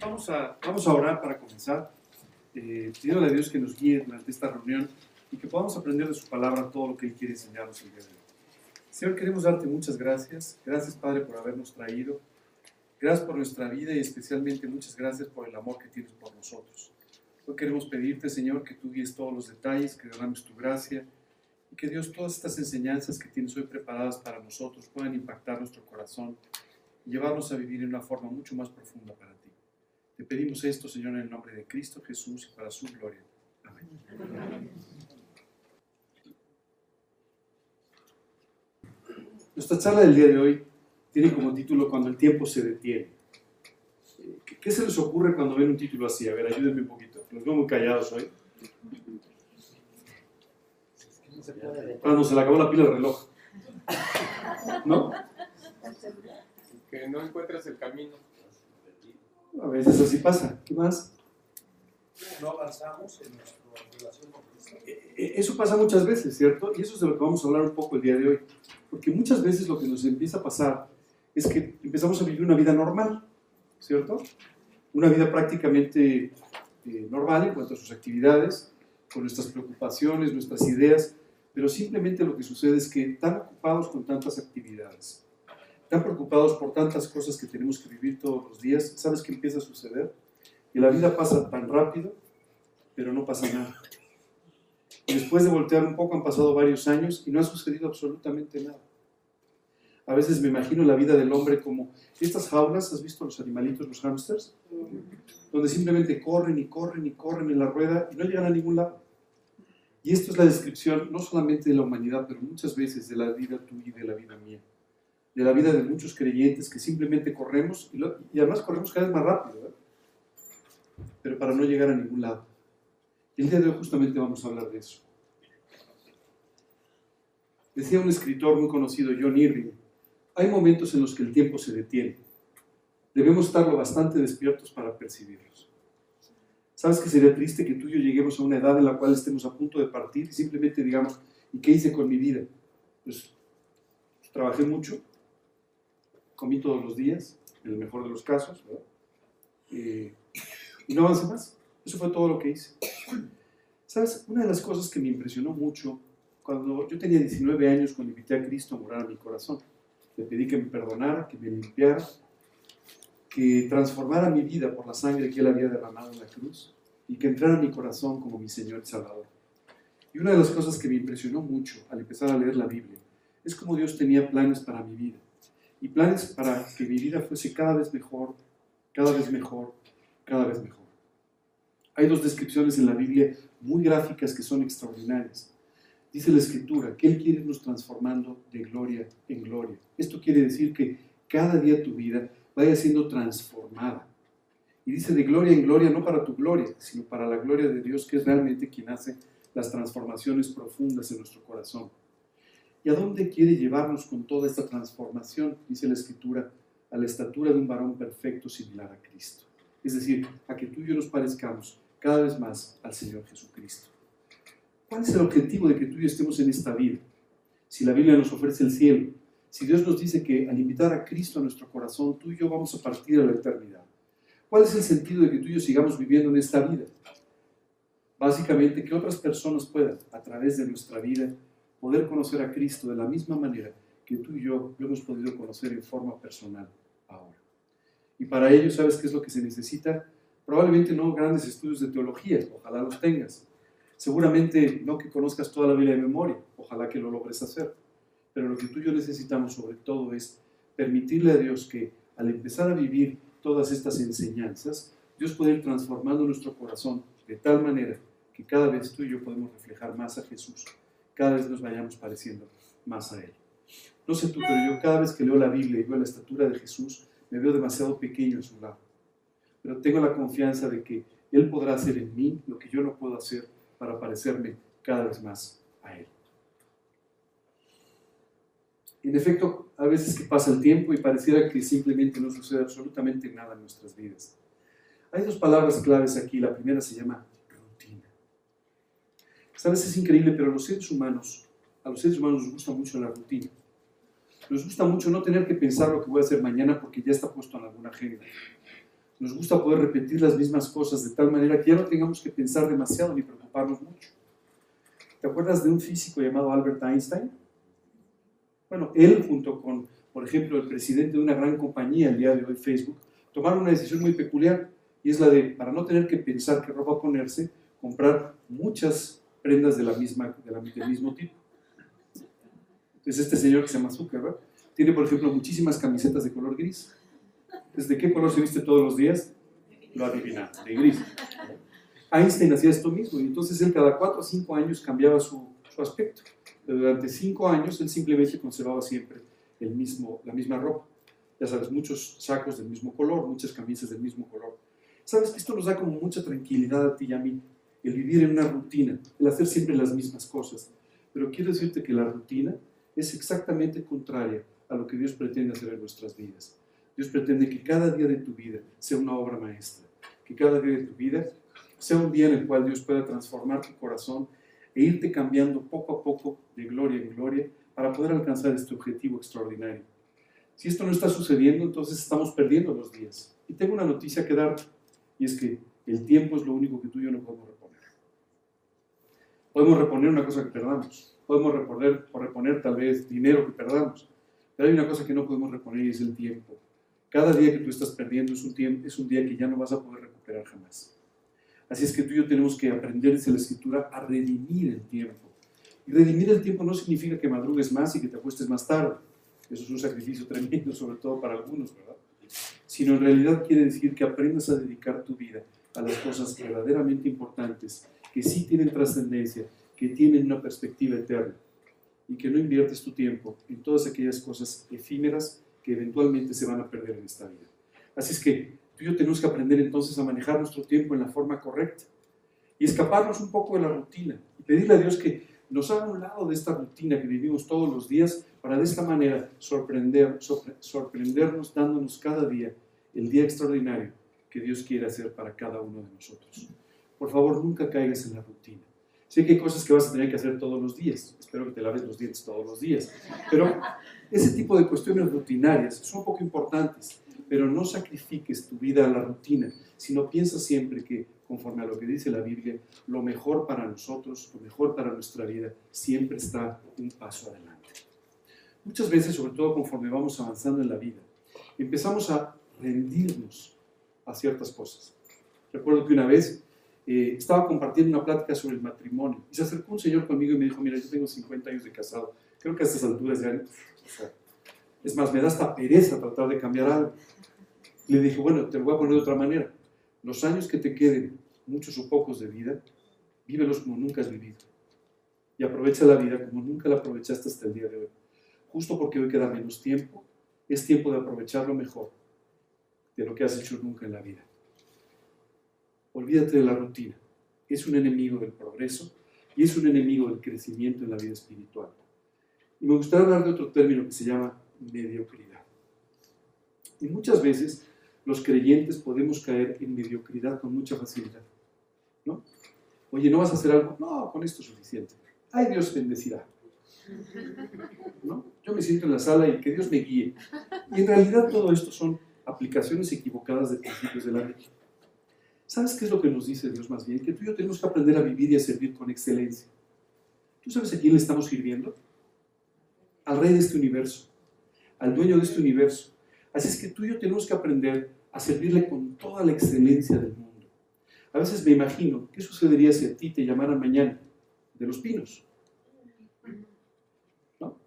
Vamos a, vamos a orar para comenzar, eh, pidiendo a Dios que nos guíe durante esta reunión y que podamos aprender de su palabra todo lo que Él quiere enseñarnos el día de hoy. Señor, queremos darte muchas gracias. Gracias, Padre, por habernos traído. Gracias por nuestra vida y especialmente muchas gracias por el amor que tienes por nosotros. Hoy queremos pedirte, Señor, que tú guíes todos los detalles, que derrames tu gracia y que Dios todas estas enseñanzas que tienes hoy preparadas para nosotros puedan impactar nuestro corazón y llevarnos a vivir en una forma mucho más profunda para. Te pedimos esto, Señor, en el nombre de Cristo Jesús y para su gloria. Amén. Nuestra charla del día de hoy tiene como título Cuando el tiempo se detiene. ¿Qué se les ocurre cuando ven un título así? A ver, ayúdenme un poquito. Los veo muy callados hoy. Ah, no, se le acabó la pila del reloj. ¿No? Que no encuentras el camino. A veces así pasa. ¿Qué más? No avanzamos en nuestra relación con Cristo. E- e- Eso pasa muchas veces, ¿cierto? Y eso es de lo que vamos a hablar un poco el día de hoy. Porque muchas veces lo que nos empieza a pasar es que empezamos a vivir una vida normal, ¿cierto? Una vida prácticamente eh, normal en cuanto a sus actividades, con nuestras preocupaciones, nuestras ideas, pero simplemente lo que sucede es que tan ocupados con tantas actividades, tan preocupados por tantas cosas que tenemos que vivir todos los días, ¿sabes qué empieza a suceder? Que la vida pasa tan rápido, pero no pasa nada. Y después de voltear un poco han pasado varios años y no ha sucedido absolutamente nada. A veces me imagino la vida del hombre como estas jaulas, ¿has visto los animalitos, los hámsters? Donde simplemente corren y corren y corren en la rueda y no llegan a ningún lado. Y esto es la descripción no solamente de la humanidad, pero muchas veces de la vida tuya y de la vida mía. De la vida de muchos creyentes que simplemente corremos y, además corremos cada vez más rápido, ¿verdad? pero para no llegar a ningún lado. Y el día de hoy justamente vamos a hablar de eso. Decía un escritor muy conocido, John Irving, hay momentos en los que el tiempo se detiene. Debemos estar lo bastante despiertos para percibirlos. ¿Sabes que sería triste que tú y yo lleguemos a una edad en la cual estemos a punto de partir y simplemente digamos, ¿y qué hice con mi vida? Pues trabajé mucho, comí todos los días, en el mejor de los casos. Eh, y no avancé más. Eso fue todo lo que hice. ¿Sabes? Una de las cosas que me impresionó mucho cuando yo tenía 19 años, cuando invité a Cristo a morar a mi corazón, le pedí que me perdonara, que me limpiara, que transformara mi vida por la sangre que Él había derramado en la cruz y que entrara a mi corazón como mi Señor y Salvador. Y una de las cosas que me impresionó mucho al empezar a leer la Biblia es cómo Dios tenía planes para mi vida y planes para que mi vida fuese cada vez mejor, cada vez mejor, cada vez mejor. Hay dos descripciones en la Biblia muy gráficas que son extraordinarias. Dice la Escritura que Él quiere irnos transformando de gloria en gloria. Esto quiere decir que cada día tu vida vaya siendo transformada. Y dice de gloria en gloria, no para tu gloria, sino para la gloria de Dios, que es realmente quien hace las transformaciones profundas en nuestro corazón. ¿Y a dónde quiere llevarnos con toda esta transformación? Dice la Escritura, a la estatura de un varón perfecto similar a Cristo. Es decir, a que tú y yo nos parezcamos cada vez más al Señor Jesucristo. ¿Cuál es el objetivo de que tú y yo estemos en esta vida? Si la Biblia nos ofrece el cielo, si Dios nos dice que al invitar a Cristo a nuestro corazón, tú y yo vamos a partir a la eternidad. ¿Cuál es el sentido de que tú y yo sigamos viviendo en esta vida? Básicamente que otras personas puedan, a través de nuestra vida, poder conocer a Cristo de la misma manera que tú y yo lo hemos podido conocer en forma personal ahora. Y para ello, ¿sabes qué es lo que se necesita? Probablemente no grandes estudios de teología, ojalá los tengas. Seguramente no que conozcas toda la Biblia de memoria, ojalá que lo logres hacer. Pero lo que tú y yo necesitamos sobre todo es permitirle a Dios que al empezar a vivir todas estas enseñanzas, Dios puede ir transformando nuestro corazón de tal manera que cada vez tú y yo podemos reflejar más a Jesús, cada vez nos vayamos pareciendo más a Él. No sé tú, pero yo cada vez que leo la Biblia y veo la estatura de Jesús, me veo demasiado pequeño en su lado. Pero tengo la confianza de que Él podrá hacer en mí lo que yo no puedo hacer para parecerme cada vez más a Él. En efecto, a veces que pasa el tiempo y pareciera que simplemente no sucede absolutamente nada en nuestras vidas. Hay dos palabras claves aquí. La primera se llama. Sabes, es increíble, pero a los seres humanos, a los seres humanos nos gusta mucho la rutina. Nos gusta mucho no tener que pensar lo que voy a hacer mañana porque ya está puesto en alguna agenda. Nos gusta poder repetir las mismas cosas de tal manera que ya no tengamos que pensar demasiado ni preocuparnos mucho. ¿Te acuerdas de un físico llamado Albert Einstein? Bueno, él junto con, por ejemplo, el presidente de una gran compañía el día de hoy, Facebook, tomaron una decisión muy peculiar y es la de, para no tener que pensar qué ropa ponerse, comprar muchas prendas de la misma, de la, del mismo tipo. Entonces este señor que se llama Zuckerberg tiene, por ejemplo, muchísimas camisetas de color gris. ¿Desde qué color se viste todos los días? Lo adivina, de gris. Einstein hacía esto mismo y entonces él cada cuatro o cinco años cambiaba su, su aspecto. Pero durante cinco años él simplemente conservaba siempre el mismo, la misma ropa. Ya sabes, muchos sacos del mismo color, muchas camisas del mismo color. Sabes que esto nos da como mucha tranquilidad a ti y a mí, el vivir en una rutina, el hacer siempre las mismas cosas. Pero quiero decirte que la rutina es exactamente contraria a lo que Dios pretende hacer en nuestras vidas. Dios pretende que cada día de tu vida sea una obra maestra, que cada día de tu vida sea un día en el cual Dios pueda transformar tu corazón e irte cambiando poco a poco de gloria en gloria para poder alcanzar este objetivo extraordinario. Si esto no está sucediendo, entonces estamos perdiendo los días. Y tengo una noticia que dar, y es que el tiempo es lo único que tú y yo no podemos. Podemos reponer una cosa que perdamos, podemos reponer o reponer tal vez dinero que perdamos, pero hay una cosa que no podemos reponer y es el tiempo. Cada día que tú estás perdiendo es un, tiempo, es un día que ya no vas a poder recuperar jamás. Así es que tú y yo tenemos que aprender desde la escritura a redimir el tiempo. Y redimir el tiempo no significa que madrugues más y que te acuestes más tarde. Eso es un sacrificio tremendo, sobre todo para algunos, ¿verdad? Sino en realidad quiere decir que aprendas a dedicar tu vida a las cosas verdaderamente importantes, que sí tienen trascendencia, que tienen una perspectiva eterna y que no inviertes tu tiempo en todas aquellas cosas efímeras que eventualmente se van a perder en esta vida. Así es que tú y yo tenemos que aprender entonces a manejar nuestro tiempo en la forma correcta y escaparnos un poco de la rutina y pedirle a Dios que nos haga un lado de esta rutina que vivimos todos los días para de esta manera sorprender, sorprendernos dándonos cada día el día extraordinario que Dios quiere hacer para cada uno de nosotros. Por favor, nunca caigas en la rutina. Sé que hay cosas que vas a tener que hacer todos los días. Espero que te laves los dientes todos los días. Pero ese tipo de cuestiones rutinarias son poco importantes. Pero no sacrifiques tu vida a la rutina, sino piensa siempre que, conforme a lo que dice la Biblia, lo mejor para nosotros, lo mejor para nuestra vida, siempre está un paso adelante. Muchas veces, sobre todo conforme vamos avanzando en la vida, empezamos a rendirnos a ciertas cosas. Recuerdo que una vez eh, estaba compartiendo una plática sobre el matrimonio y se acercó un señor conmigo y me dijo, mira, yo tengo 50 años de casado, creo que a estas alturas ya... es más, me da hasta pereza tratar de cambiar algo. Le dije, bueno, te lo voy a poner de otra manera. Los años que te queden, muchos o pocos de vida, vívelos como nunca has vivido. Y aprovecha la vida como nunca la aprovechaste hasta el día de hoy. Justo porque hoy queda menos tiempo, es tiempo de aprovecharlo mejor de lo que has hecho nunca en la vida. Olvídate de la rutina. Es un enemigo del progreso y es un enemigo del crecimiento en la vida espiritual. Y me gustaría hablar de otro término que se llama mediocridad. Y muchas veces los creyentes podemos caer en mediocridad con mucha facilidad. ¿no? Oye, ¿no vas a hacer algo? No, con esto es suficiente. Ay, Dios bendecirá. ¿No? Yo me siento en la sala y que Dios me guíe. Y en realidad todo esto son aplicaciones equivocadas de principios de la ley. ¿Sabes qué es lo que nos dice Dios más bien? Que tú y yo tenemos que aprender a vivir y a servir con excelencia. ¿Tú sabes a quién le estamos sirviendo? Al rey de este universo, al dueño de este universo. Así es que tú y yo tenemos que aprender a servirle con toda la excelencia del mundo. A veces me imagino, ¿qué sucedería si a ti te llamaran mañana de los pinos? ¿No?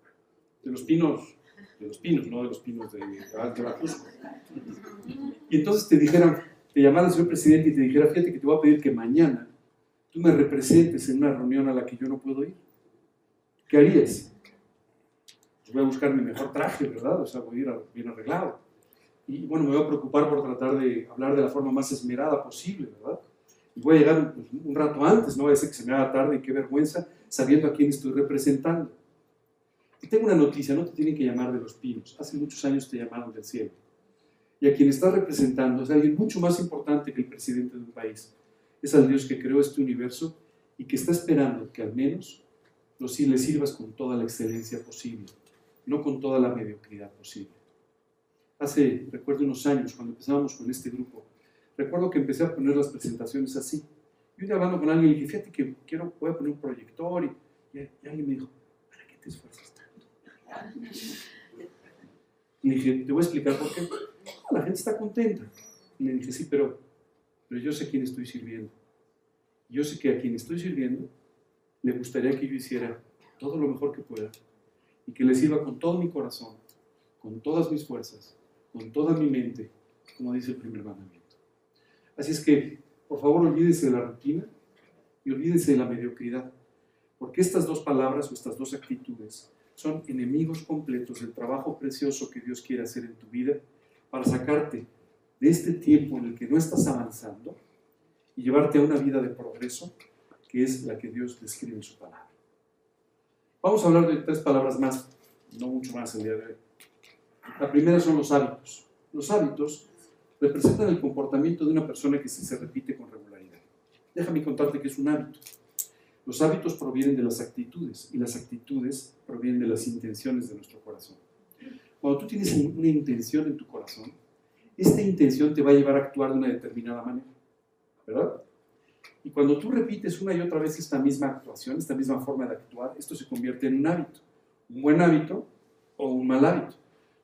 De los pinos, de los pinos, no de los pinos de, de Y entonces te dijeran, te llamara el señor presidente y te dijera, fíjate que te voy a pedir que mañana tú me representes en una reunión a la que yo no puedo ir, ¿qué harías? Pues voy a buscar mi mejor traje, ¿verdad? O sea, voy a ir bien arreglado. Y bueno, me voy a preocupar por tratar de hablar de la forma más esmerada posible, ¿verdad? Y voy a llegar pues, un rato antes, no voy a ser que se me haga tarde y qué vergüenza, sabiendo a quién estoy representando. Y tengo una noticia, no te tienen que llamar de los pinos. Hace muchos años te llamaron del cielo y a quien está representando es alguien mucho más importante que el presidente de un país. Es al Dios que creó este universo y que está esperando que al menos lo, le sirvas con toda la excelencia posible, no con toda la mediocridad posible. Hace, recuerdo unos años, cuando empezábamos con este grupo, recuerdo que empecé a poner las presentaciones así. Y un día hablando con alguien, le dije, fíjate que quiero, voy a poner un proyector. Y, y, y alguien me dijo, ¿para qué te esfuerzas tanto? Y dije, te voy a explicar por qué. "No, la gente está contenta. Y le dije, sí, pero, pero yo sé a quién estoy sirviendo. Yo sé que a quien estoy sirviendo le gustaría que yo hiciera todo lo mejor que pueda y que le sirva con todo mi corazón, con todas mis fuerzas, con toda mi mente, como dice el primer mandamiento. Así es que, por favor, olvídense de la rutina y olvídense de la mediocridad, porque estas dos palabras o estas dos actitudes son enemigos completos del trabajo precioso que Dios quiere hacer en tu vida para sacarte de este tiempo en el que no estás avanzando y llevarte a una vida de progreso que es la que Dios describe en su palabra. Vamos a hablar de tres palabras más, no mucho más el día de hoy. La primera son los hábitos. Los hábitos representan el comportamiento de una persona que se, repite con regularidad. Déjame contarte que es un hábito. Los hábitos provienen de las actitudes y las actitudes provienen de las intenciones de nuestro corazón. Cuando tú tienes una intención en tu corazón, esta intención te va a llevar a actuar de una determinada manera, ¿verdad? Y cuando tú repites una y otra vez esta misma actuación, esta misma forma de actuar, esto se convierte en un hábito, un buen hábito o un mal hábito.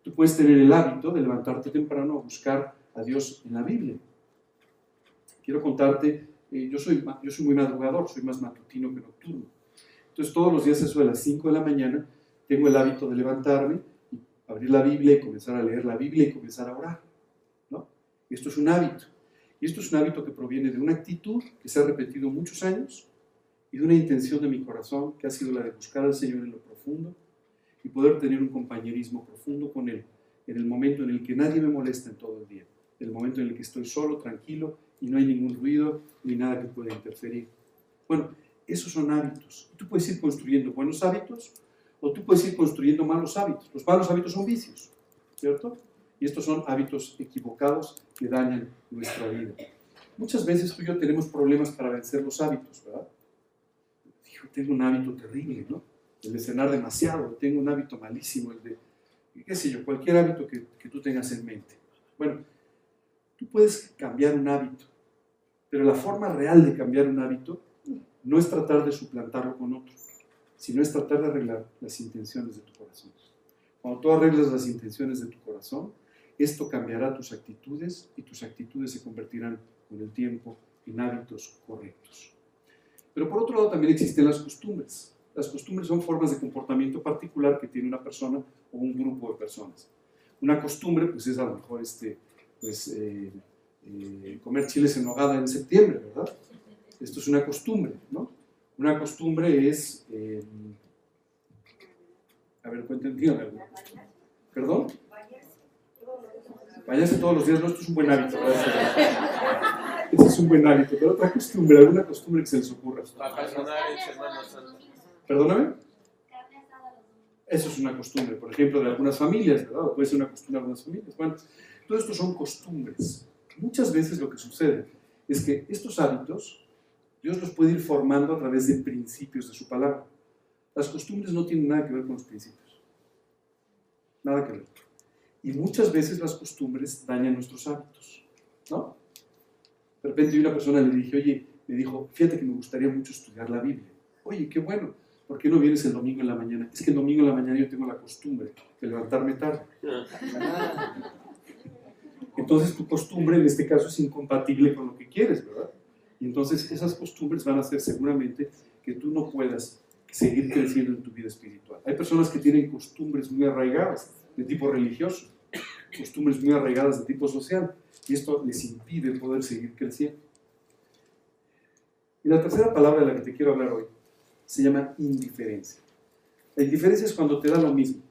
Tú puedes tener el hábito de levantarte temprano a buscar a Dios en la Biblia. Quiero contarte, eh, yo, soy, yo soy muy madrugador, soy más matutino que nocturno. Entonces todos los días, eso de las 5 de la mañana, tengo el hábito de levantarme, abrir la Biblia y comenzar a leer la Biblia y comenzar a orar. ¿no? Esto es un hábito. Y esto es un hábito que proviene de una actitud que se ha repetido muchos años y de una intención de mi corazón que ha sido la de buscar al Señor en lo profundo y poder tener un compañerismo profundo con Él en el momento en el que nadie me molesta en todo el día, en el momento en el que estoy solo, tranquilo y no hay ningún ruido ni nada que pueda interferir. Bueno, esos son hábitos. Tú puedes ir construyendo buenos hábitos o tú puedes ir construyendo malos hábitos. Los malos hábitos son vicios, ¿cierto? Y estos son hábitos equivocados que dañan nuestra vida. Muchas veces tú y yo tenemos problemas para vencer los hábitos, ¿verdad? Yo tengo un hábito terrible, ¿no? El de cenar demasiado, tengo un hábito malísimo, el de, qué sé yo, cualquier hábito que, que tú tengas en mente. Bueno, tú puedes cambiar un hábito, pero la forma real de cambiar un hábito no es tratar de suplantarlo con otro, sino es tratar de arreglar las intenciones de tu corazón. Cuando tú arreglas las intenciones de tu corazón, esto cambiará tus actitudes y tus actitudes se convertirán con el tiempo en hábitos correctos. Pero por otro lado también existen las costumbres. Las costumbres son formas de comportamiento particular que tiene una persona o un grupo de personas. Una costumbre pues es a lo mejor este, pues, eh, eh, comer chiles en nogada en septiembre, ¿verdad? Esto es una costumbre, ¿no? Una costumbre es... eh, a ver, cuéntenme, dígame algo. ¿Perdón? Bañarse todos los días, no, esto es un buen hábito. Este es un buen hábito, pero otra costumbre, alguna costumbre que se les ocurra. ¿Perdóname? Eso es una costumbre, por ejemplo, de algunas familias, ¿verdad? O puede ser una costumbre de algunas familias. Bueno, todo esto son costumbres. Muchas veces lo que sucede es que estos hábitos, Dios los puede ir formando a través de principios de su palabra. Las costumbres no tienen nada que ver con los principios. Nada que ver. Y muchas veces las costumbres dañan nuestros hábitos, ¿no? De repente una persona le dije, oye, me dijo, fíjate que me gustaría mucho estudiar la Biblia. Oye, qué bueno. ¿Por qué no vienes el domingo en la mañana? Es que el domingo en la mañana yo tengo la costumbre de levantarme tarde. Entonces tu costumbre en este caso es incompatible con lo que quieres, ¿verdad? Y entonces esas costumbres van a hacer seguramente que tú no puedas seguir creciendo en tu vida espiritual. Hay personas que tienen costumbres muy arraigadas de tipo religioso, costumbres muy arraigadas de tipo social, y esto les impide poder seguir creciendo. Y la tercera palabra de la que te quiero hablar hoy se llama indiferencia. La indiferencia es cuando te da lo mismo,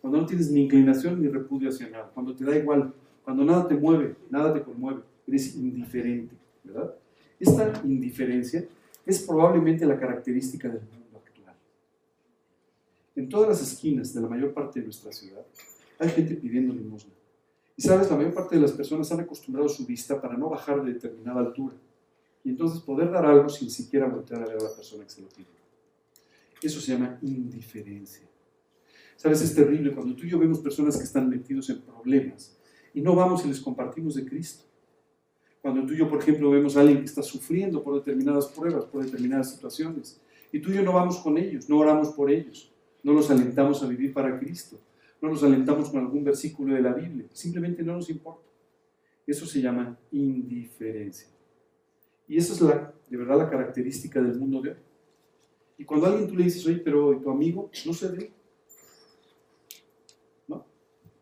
cuando no tienes ni inclinación ni repudio hacia nada, cuando te da igual, cuando nada te mueve, nada te conmueve, eres indiferente, ¿verdad? Esta indiferencia es probablemente la característica del mundo actual. En todas las esquinas de la mayor parte de nuestra ciudad hay gente pidiendo limosna. Y sabes, la mayor parte de las personas han acostumbrado su vista para no bajar de determinada altura y entonces poder dar algo sin siquiera voltear a ver a la persona que se lo pide. Eso se llama indiferencia. Sabes, es terrible cuando tú y yo vemos personas que están metidos en problemas y no vamos y les compartimos de Cristo. Cuando tú y yo, por ejemplo, vemos a alguien que está sufriendo por determinadas pruebas, por determinadas situaciones, y tú y yo no vamos con ellos, no oramos por ellos, no los alentamos a vivir para Cristo, no los alentamos con algún versículo de la Biblia, simplemente no nos importa. Eso se llama indiferencia. Y esa es la, de verdad la característica del mundo de hoy. Y cuando a alguien tú le dices, oye, pero tu amigo no se ve. ¿No?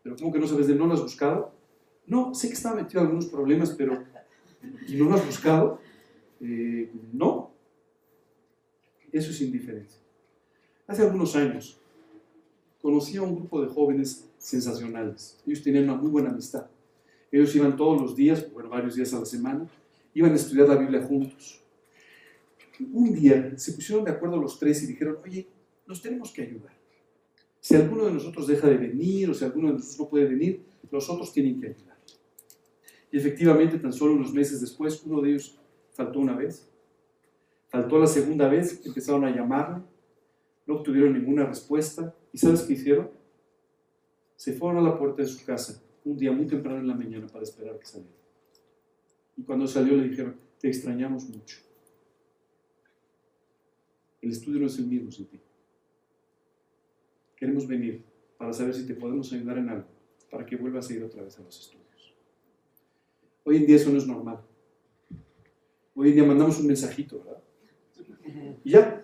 Pero ¿cómo que no sabes de él? ¿No lo has buscado? No, sé que estaba metido en algunos problemas, pero ¿y no lo has buscado? Eh, no. Eso es indiferencia. Hace algunos años conocí a un grupo de jóvenes sensacionales. Ellos tenían una muy buena amistad. Ellos iban todos los días, bueno, varios días a la semana, iban a estudiar la Biblia juntos. Un día se pusieron de acuerdo los tres y dijeron, oye, nos tenemos que ayudar. Si alguno de nosotros deja de venir o si alguno de nosotros no puede venir, los otros tienen que ayudar. Y efectivamente, tan solo unos meses después, uno de ellos faltó una vez. Faltó la segunda vez, empezaron a llamarle, no obtuvieron ninguna respuesta. ¿Y sabes qué hicieron? Se fueron a la puerta de su casa un día muy temprano en la mañana para esperar que saliera. Y cuando salió le dijeron, te extrañamos mucho. El estudio no es el mismo sin ti. Queremos venir para saber si te podemos ayudar en algo, para que vuelvas a ir otra vez a los estudios. Hoy en día eso no es normal. Hoy en día mandamos un mensajito, ¿verdad? Y ya.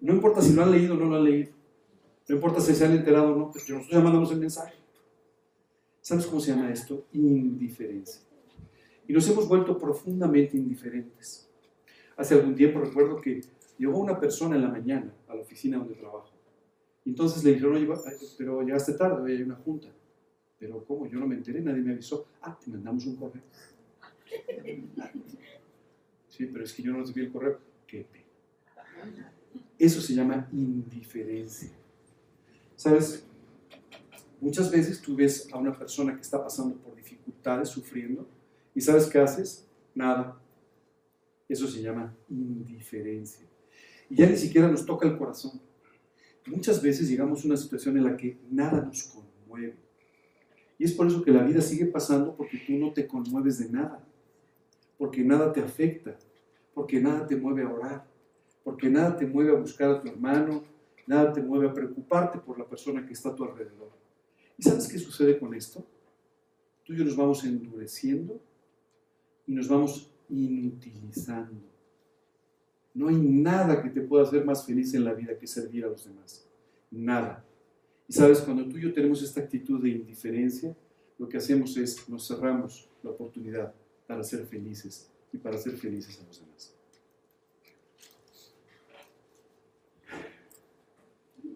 No importa si lo han leído o no lo han leído. No importa si se han enterado o no, pero nosotros ya mandamos el mensaje. ¿Sabes cómo se llama esto? Indiferencia. Y nos hemos vuelto profundamente indiferentes. Hace algún tiempo recuerdo que llegó una persona en la mañana a la oficina donde trabajo. Y entonces le dijeron, oye, pero llegaste tarde, hoy hay una junta. Pero ¿cómo? Yo no me enteré, nadie me avisó. Ah, te mandamos un correo. Sí, pero es que yo no recibí el correo. Qué pena. Eso se llama indiferencia. ¿Sabes? Muchas veces tú ves a una persona que está pasando por dificultades, sufriendo, y ¿sabes qué haces? Nada. Eso se llama indiferencia. Y ya ni siquiera nos toca el corazón. Muchas veces llegamos a una situación en la que nada nos conmueve. Y es por eso que la vida sigue pasando porque tú no te conmueves de nada. Porque nada te afecta. Porque nada te mueve a orar. Porque nada te mueve a buscar a tu hermano. Nada te mueve a preocuparte por la persona que está a tu alrededor. ¿Y sabes qué sucede con esto? Tú y yo nos vamos endureciendo y nos vamos inutilizando. No hay nada que te pueda hacer más feliz en la vida que servir a los demás. Nada. Y sabes, cuando tú y yo tenemos esta actitud de indiferencia, lo que hacemos es nos cerramos la oportunidad para ser felices y para ser felices a los demás.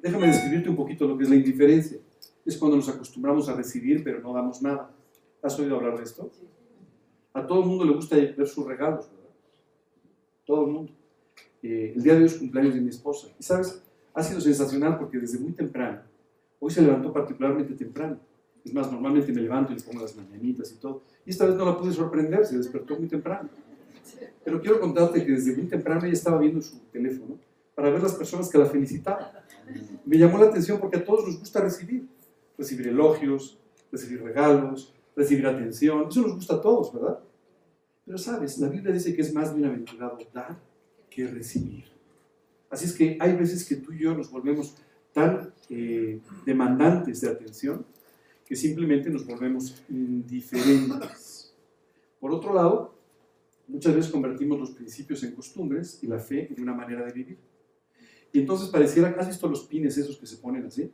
Déjame describirte un poquito lo que es la indiferencia es cuando nos acostumbramos a recibir pero no damos nada. ¿Has oído hablar de esto? A todo el mundo le gusta ver sus regalos, ¿verdad? Todo el mundo. Eh, el día de hoy es cumpleaños de mi esposa. Y sabes, ha sido sensacional porque desde muy temprano, hoy se levantó particularmente temprano. Es más, normalmente me levanto y le pongo las mañanitas y todo. Y esta vez no la pude sorprender, se despertó muy temprano. Pero quiero contarte que desde muy temprano ella estaba viendo su teléfono para ver las personas que la felicitaban. Me llamó la atención porque a todos nos gusta recibir recibir elogios, recibir regalos, recibir atención. Eso nos gusta a todos, ¿verdad? Pero sabes, la Biblia dice que es más bienaventurado dar que recibir. Así es que hay veces que tú y yo nos volvemos tan eh, demandantes de atención que simplemente nos volvemos indiferentes. Por otro lado, muchas veces convertimos los principios en costumbres y la fe en una manera de vivir. Y entonces pareciera, ¿has visto los pines esos que se ponen así?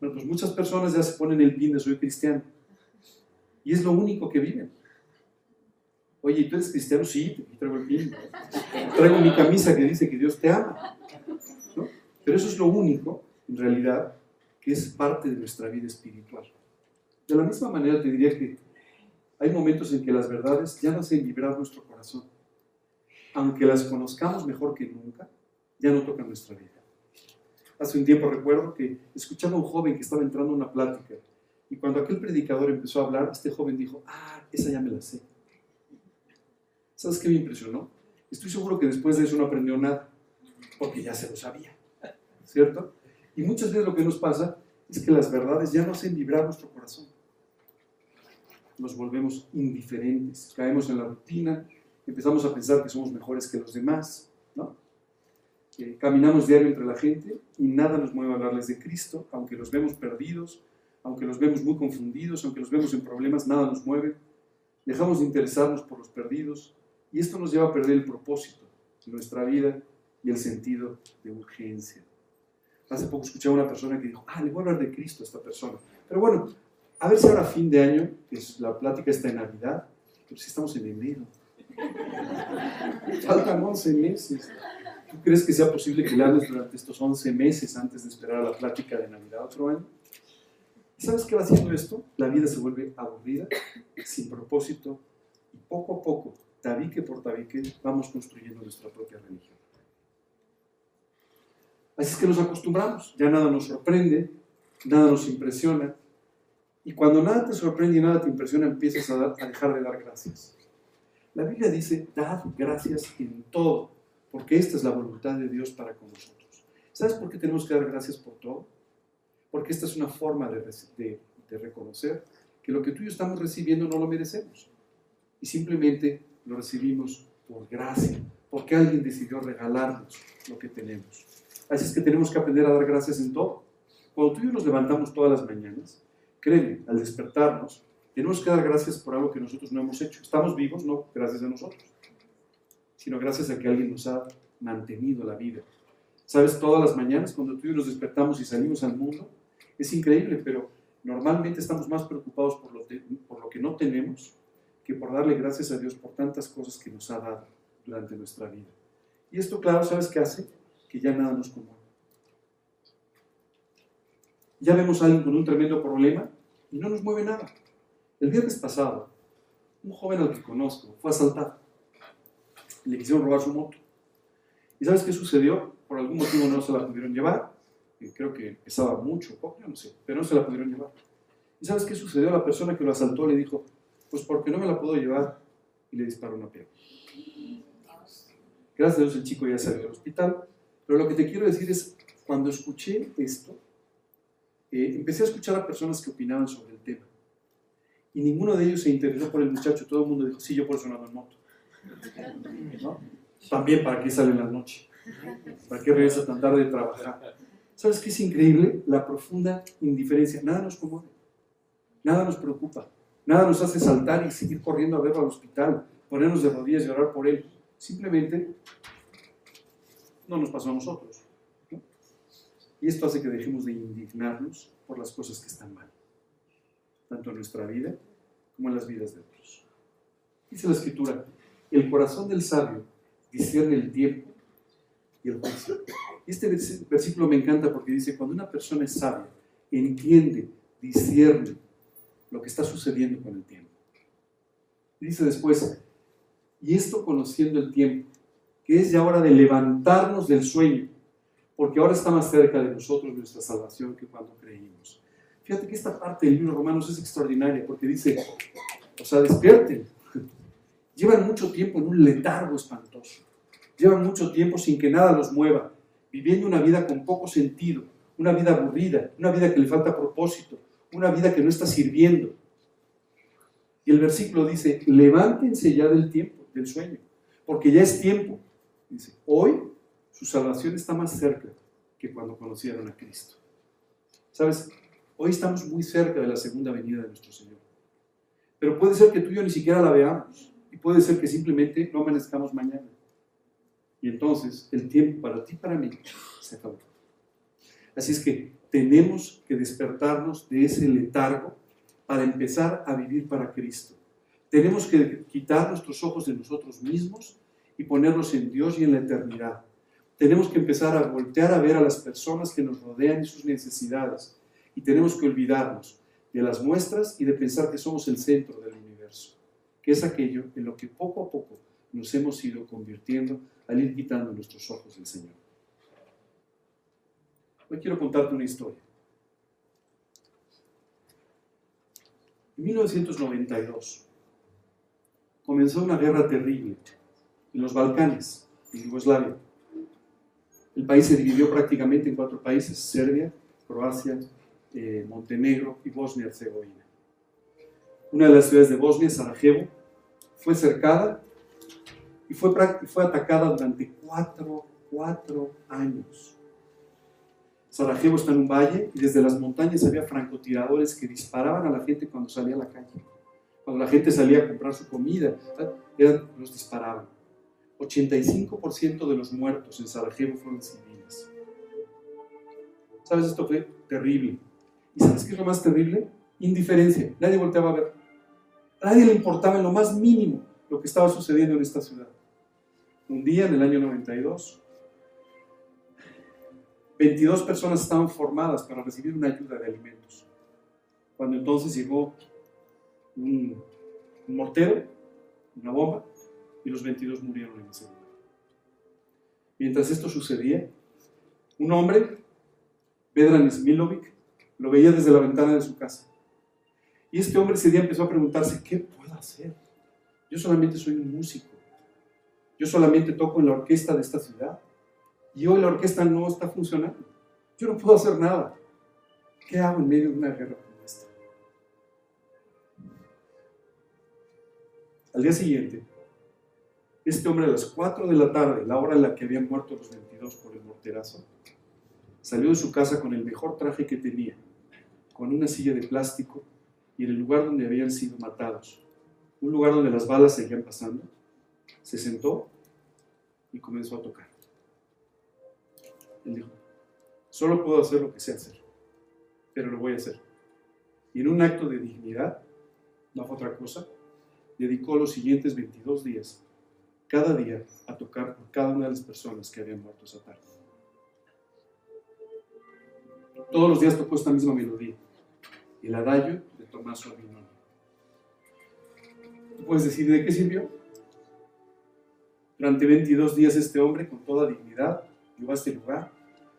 Bueno, pues muchas personas ya se ponen el pin de soy cristiano. Y es lo único que viven. Oye, ¿tú eres cristiano? Sí, traigo el pin. Traigo mi camisa que dice que Dios te ama. Pero eso es lo único, realidad, que es parte de nuestra vida espiritual. De la misma manera te diría que hay momentos en que las verdades ya no hacen vibrar nuestro corazón. Aunque las conozcamos mejor que nunca, ya no tocan nuestra vida. Hace un tiempo recuerdo que escuchaba a un joven que estaba entrando a una plática y cuando aquel predicador empezó a hablar, este joven dijo, ah, esa ya me la sé. ¿Sabes qué me impresionó? Estoy seguro que después de eso no aprendió nada, porque ya se lo sabía, ¿cierto? Y muchas veces lo que nos pasa es que las verdades ya no hacen vibrar nuestro corazón. nos volvemos indiferentes, caemos en la rutina, empezamos a pensar que somos mejores que los demás, ¿no? Caminamos diario entre la gente y nada nos mueve a hablarles de Cristo, aunque los vemos perdidos, aunque los vemos muy confundidos, aunque los vemos en problemas, nada nos mueve. Dejamos de interesarnos por los perdidos y esto nos lleva a perder el propósito de nuestra vida y el sentido de urgencia. Hace poco escuché a una persona que dijo, ah, le voy a hablar de Cristo a esta persona. Pero bueno, a ver si ahora fin de año, que la plática está en Navidad, pero si estamos en enero. Faltan 11 meses. ¿Tú crees que sea posible que le hables durante estos 11 meses antes de esperar a la plática de Navidad otro año? ¿Sabes qué va haciendo esto? La vida se vuelve aburrida, sin propósito, y poco a poco, tabique por tabique, vamos construyendo nuestra propia religión. Así es que nos acostumbramos, ya nada nos sorprende, nada nos impresiona, y cuando nada te sorprende y nada te impresiona, empiezas a, a dejar de dar gracias. La Biblia dice, dad gracias en todo, porque esta es la voluntad de Dios para con nosotros. ¿Sabes por qué tenemos que dar gracias por todo? Porque esta es una forma de, de, de reconocer que lo que tú y yo estamos recibiendo no lo merecemos. Y simplemente lo recibimos por gracia, porque alguien decidió regalarnos lo que tenemos. Así es que tenemos que aprender a dar gracias en todo. Cuando tú y yo nos levantamos todas las mañanas, créeme, al despertarnos, tenemos que dar gracias por algo que nosotros no hemos hecho. Estamos vivos, no gracias a nosotros, sino gracias a que alguien nos ha mantenido la vida. ¿Sabes? Todas las mañanas, cuando tú y yo nos despertamos y salimos al mundo, es increíble, pero normalmente estamos más preocupados por lo, que no tenemos que por darle gracias a Dios por tantas cosas que nos ha dado durante nuestra vida. Y esto, claro, ¿sabes qué hace? Que ya nada nos conmueve. Ya vemos a alguien con un tremendo problema y no nos mueve nada. El viernes pasado, un joven al que conozco fue asaltado. Le quisieron robar su moto. ¿Y sabes qué sucedió? Por algún motivo no se la pudieron llevar. Creo que pesaba mucho, poco, yo no sé, pero no se la pudieron llevar. ¿Y sabes qué sucedió? La persona que lo asaltó le dijo, pues porque no me la puedo llevar, y le disparó una pierna. Gracias a Dios el chico ya salió del hospital, pero lo que te quiero decir es, cuando escuché esto, eh, empecé a escuchar a personas que opinaban sobre el tema. Y ninguno de ellos se interesó por el muchacho, todo el mundo dijo, sí, yo por eso no ando en moto. ¿No? También para qué sale en la noche, para qué regresa tan tarde de trabajar. ¿Sabes qué es increíble? La profunda indiferencia. Nada nos conmueve, nada nos preocupa, nada nos hace saltar y seguir corriendo a verlo al hospital, ponernos de rodillas y orar por él. Simplemente no nos pasó a nosotros. Y esto hace que dejemos de indignarnos por las cosas que están mal, tanto en nuestra vida como en las vidas de otros. Dice la escritura, el corazón del sabio discierne el tiempo y el juicio. Este versículo me encanta porque dice, cuando una persona es sabia, entiende, discierne lo que está sucediendo con el tiempo. Dice después, y esto conociendo el tiempo, que es ya hora de levantarnos del sueño porque ahora está más cerca de nosotros nuestra salvación que cuando creímos. Fíjate que esta parte del libro Romanos es extraordinaria, porque dice, o sea, despierten. Llevan mucho tiempo en un letargo espantoso. Llevan mucho tiempo sin que nada los mueva, viviendo una vida con poco sentido, una vida aburrida, una vida que le falta propósito, una vida que no está sirviendo. Y el versículo dice, levántense ya del tiempo, del sueño, porque ya es tiempo. Dice, hoy su salvación está más cerca que cuando conocieron a Cristo. ¿Sabes? Hoy estamos muy cerca de la segunda venida de nuestro Señor. Pero puede ser que tú y yo ni siquiera la veamos. Y puede ser que simplemente no amanezcamos mañana. Y entonces el tiempo para ti y para mí se acabó. Así es que tenemos que despertarnos de ese letargo para empezar a vivir para Cristo. Tenemos que quitar nuestros ojos de nosotros mismos y ponerlos en Dios y en la eternidad tenemos que empezar a voltear a ver a las personas que nos rodean y sus necesidades. Y tenemos que olvidarnos de las muestras y de pensar que somos el centro del universo, que es aquello en lo que poco a poco nos hemos ido convirtiendo al ir quitando nuestros ojos del Señor. Hoy quiero contarte una historia. En 1992 comenzó una guerra terrible en los Balcanes, en Yugoslavia. El país se dividió prácticamente en cuatro países, Serbia, Croacia, eh, Montenegro y Bosnia-Herzegovina. una de las ciudades de Bosnia, Sarajevo, fue cercada y fue, fue atacada durante cuatro, años. Sarajevo está en un valle y desde las montañas había francotiradores que disparaban a la gente cuando salía a la calle. Cuando la gente salía a comprar su comida, los disparaban. 85% de los muertos en Sarajevo fueron civiles. ¿Sabes? Esto fue terrible. ¿Y sabes qué es lo más terrible? Indiferencia. Nadie volteaba a ver. Nadie le importaba en lo más mínimo lo que estaba sucediendo en esta ciudad. Un día, en el año 92, 22 personas estaban formadas para recibir una ayuda de alimentos. Cuando entonces llegó un, mortero, una bomba, y los 22 murieron en ese lugar. Mientras esto sucedía, un hombre, Vedran Smilovic, lo veía desde la ventana de su casa. Y este hombre ese día empezó a preguntarse, ¿qué puedo hacer? Yo solamente soy un músico. Yo solamente toco en la orquesta de esta ciudad. Y hoy la orquesta no está funcionando. Yo no puedo hacer nada. ¿Qué hago en medio de una guerra como esta? Al día siguiente, este hombre a las 4 de la tarde, la hora en la que habían muerto los 22 por el morterazo, salió de su casa con el mejor traje que tenía, con una silla de plástico y en el lugar donde habían sido matados, un lugar donde las balas seguían pasando, se sentó y comenzó a tocar. Él dijo, solo puedo hacer lo que sé hacer, pero lo voy a hacer. Y en un acto de dignidad, no fue otra cosa, dedicó los siguientes 22 días, cada día, a tocar por cada una de las personas que habían muerto esa tarde. Todos los días tocó esta misma melodía, el adagio de Tomás Albinoni. ¿Tú puedes decir de qué sirvió? Durante 22 días este hombre, con toda dignidad, llegó a este lugar,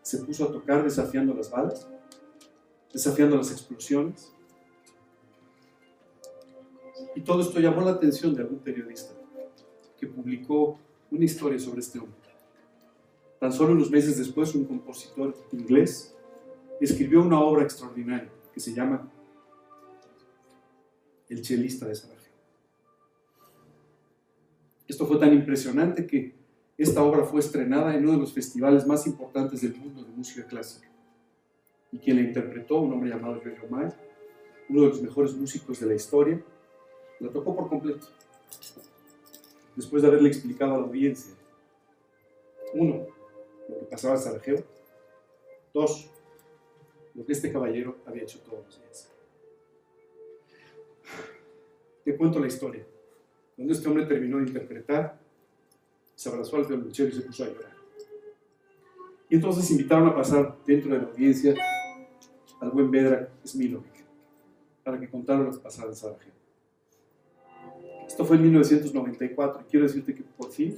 se puso a tocar desafiando las balas, desafiando las explosiones. Y todo esto llamó la atención de algún periodista que publicó una historia sobre este hombre. Tan solo unos meses después, un compositor inglés escribió una obra extraordinaria que se llama El chelista de Sarajevo. Esto fue tan impresionante que esta obra fue estrenada en uno de los festivales más importantes del mundo de música clásica. Y quien la interpretó, un hombre llamado Giorgio May, uno de los mejores músicos de la historia, la tocó por completo. Después de haberle explicado a la audiencia, uno, lo que pasaba en Sarajevo, dos, lo que este caballero había hecho todos los días. Te cuento la historia. Cuando este hombre terminó de interpretar, se abrazó al violonchelo y se puso a llorar. Y entonces invitaron a pasar dentro de la audiencia al buen Vedra Smilovic para que contara lo que pasaba en Sarajevo. Esto fue en 1994 y quiero decirte que por fin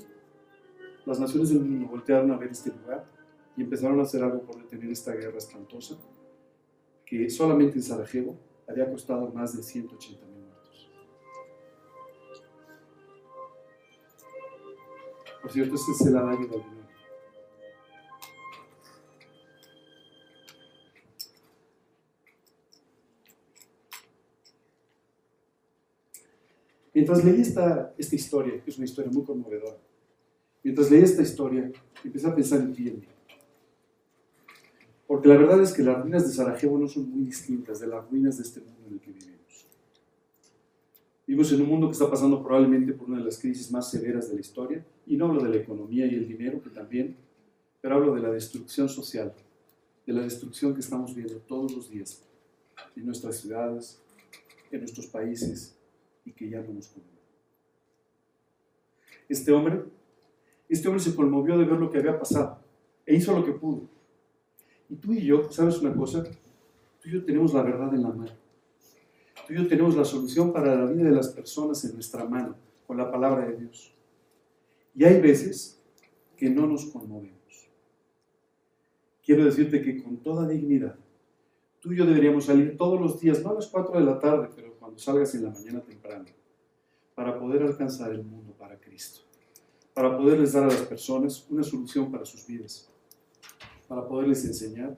las naciones del mundo voltearon a ver este lugar y empezaron a hacer algo por detener esta guerra espantosa que solamente en Sarajevo había costado más de 180 mil muertos. Por cierto, este es el adagio del Mientras leí esta, esta historia, que es una historia muy conmovedora, mientras leí esta historia, empecé a pensar en ti. Porque la verdad es que las ruinas de Sarajevo no son muy distintas de las ruinas de este mundo en el que vivimos. Vivimos en un mundo que está pasando probablemente por una de las crisis más severas de la historia, y no hablo de la economía y el dinero, que también, pero hablo de la destrucción social, de la destrucción que estamos viendo todos los días en nuestras ciudades, en nuestros países, y que ya nos conmueve. Este hombre, este hombre se conmovió de ver lo que había pasado, e hizo lo que pudo y tú y yo, ¿sabes una cosa? Tú y yo tenemos la verdad en la mano. Tú y yo tenemos la solución para la vida de las personas en nuestra mano, con la palabra de Dios. Y hay veces que no nos conmovemos. Quiero decirte que con toda dignidad, tú y yo deberíamos salir todos los días, no a las 4 de la tarde, pero cuando salgas en la mañana temprano, para poder alcanzar el mundo para Cristo, para poderles dar a las personas una solución para sus vidas para poderles enseñar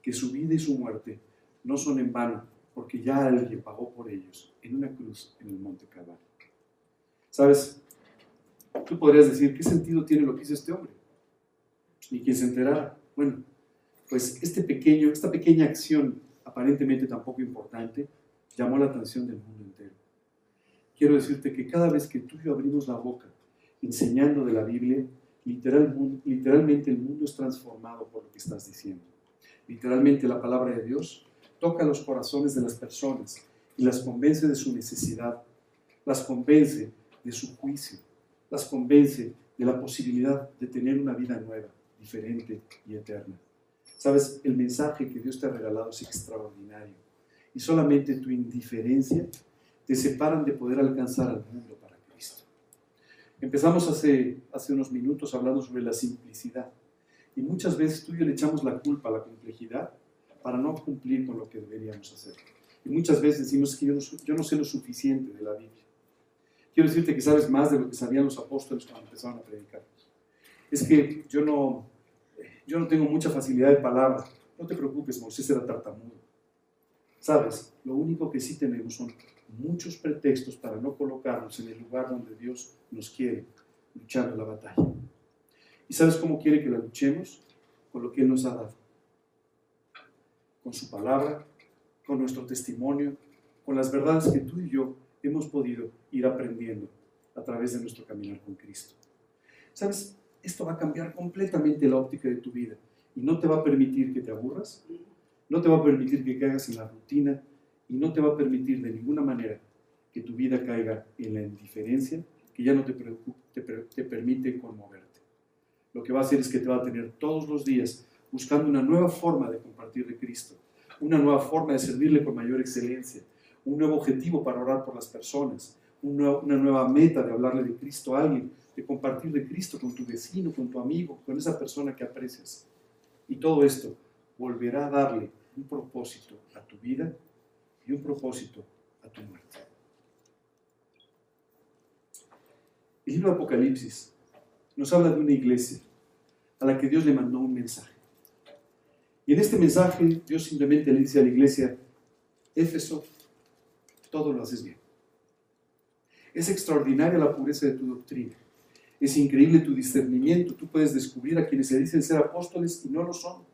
que su vida y su muerte no son en vano porque ya alguien pagó por ellos en una cruz en el Monte Calvario. ¿Sabes? Tú podrías decir, ¿qué sentido tiene lo que hizo este hombre? Ni quien se enterara. Bueno, pues este pequeño, esta pequeña acción, aparentemente tan poco importante, llamó la atención del mundo entero. Quiero decirte que cada vez que tú y yo abrimos la boca enseñando de la Biblia, literal, literalmente el mundo es transformado por lo que estás diciendo. Literalmente la palabra de Dios toca los corazones de las personas y las convence de su necesidad, las convence de su juicio, las convence de la posibilidad de tener una vida nueva, diferente y eterna. Sabes, el mensaje que Dios te ha regalado es extraordinario y solamente tu indiferencia te separan de poder alcanzar al mundo para Cristo. Empezamos hace, hace unos minutos hablando sobre la simplicidad y muchas veces tú y yo le echamos la culpa a la complejidad para no cumplir con lo que deberíamos hacer. Y muchas veces decimos que yo no, sé lo suficiente de la Biblia. Quiero decirte que sabes más de lo que sabían los apóstoles cuando empezaron a predicar. Es que yo no, yo no tengo mucha facilidad de palabra. No te preocupes, Moisés era tartamudo. Sabes, lo único que sí tenemos son muchos pretextos para no colocarnos en el lugar donde Dios nos quiere, luchando la batalla. ¿Y sabes cómo quiere que la luchemos? Con lo que Él nos ha dado. Con su palabra, con nuestro testimonio, con las verdades que tú y yo hemos podido ir aprendiendo a través de nuestro caminar con Cristo. ¿Sabes? Esto va a cambiar completamente la óptica de tu vida y no te va a permitir que te aburras, no te va a permitir que caigas en la rutina y no te va a permitir de ninguna manera que tu vida caiga en la indiferencia que ya no te, te, te permite conmoverte. Lo que va a hacer es que te va a tener todos los días buscando una nueva forma de compartir de Cristo, una nueva forma de servirle con mayor excelencia, un nuevo objetivo para orar por las personas, una nueva meta de hablarle de Cristo a alguien, de compartir de Cristo con tu vecino, con tu amigo, con esa persona que aprecias. Y todo esto volverá a darle un propósito a tu vida y un propósito a tu muerte. El libro de Apocalipsis nos habla de una iglesia a la que Dios le mandó un mensaje. Y en este mensaje Dios simplemente le dice a la iglesia, Éfeso, todo lo haces bien. Es extraordinaria la pureza de tu doctrina. Es increíble tu discernimiento. Tú puedes descubrir a quienes se dicen ser apóstoles y no lo son.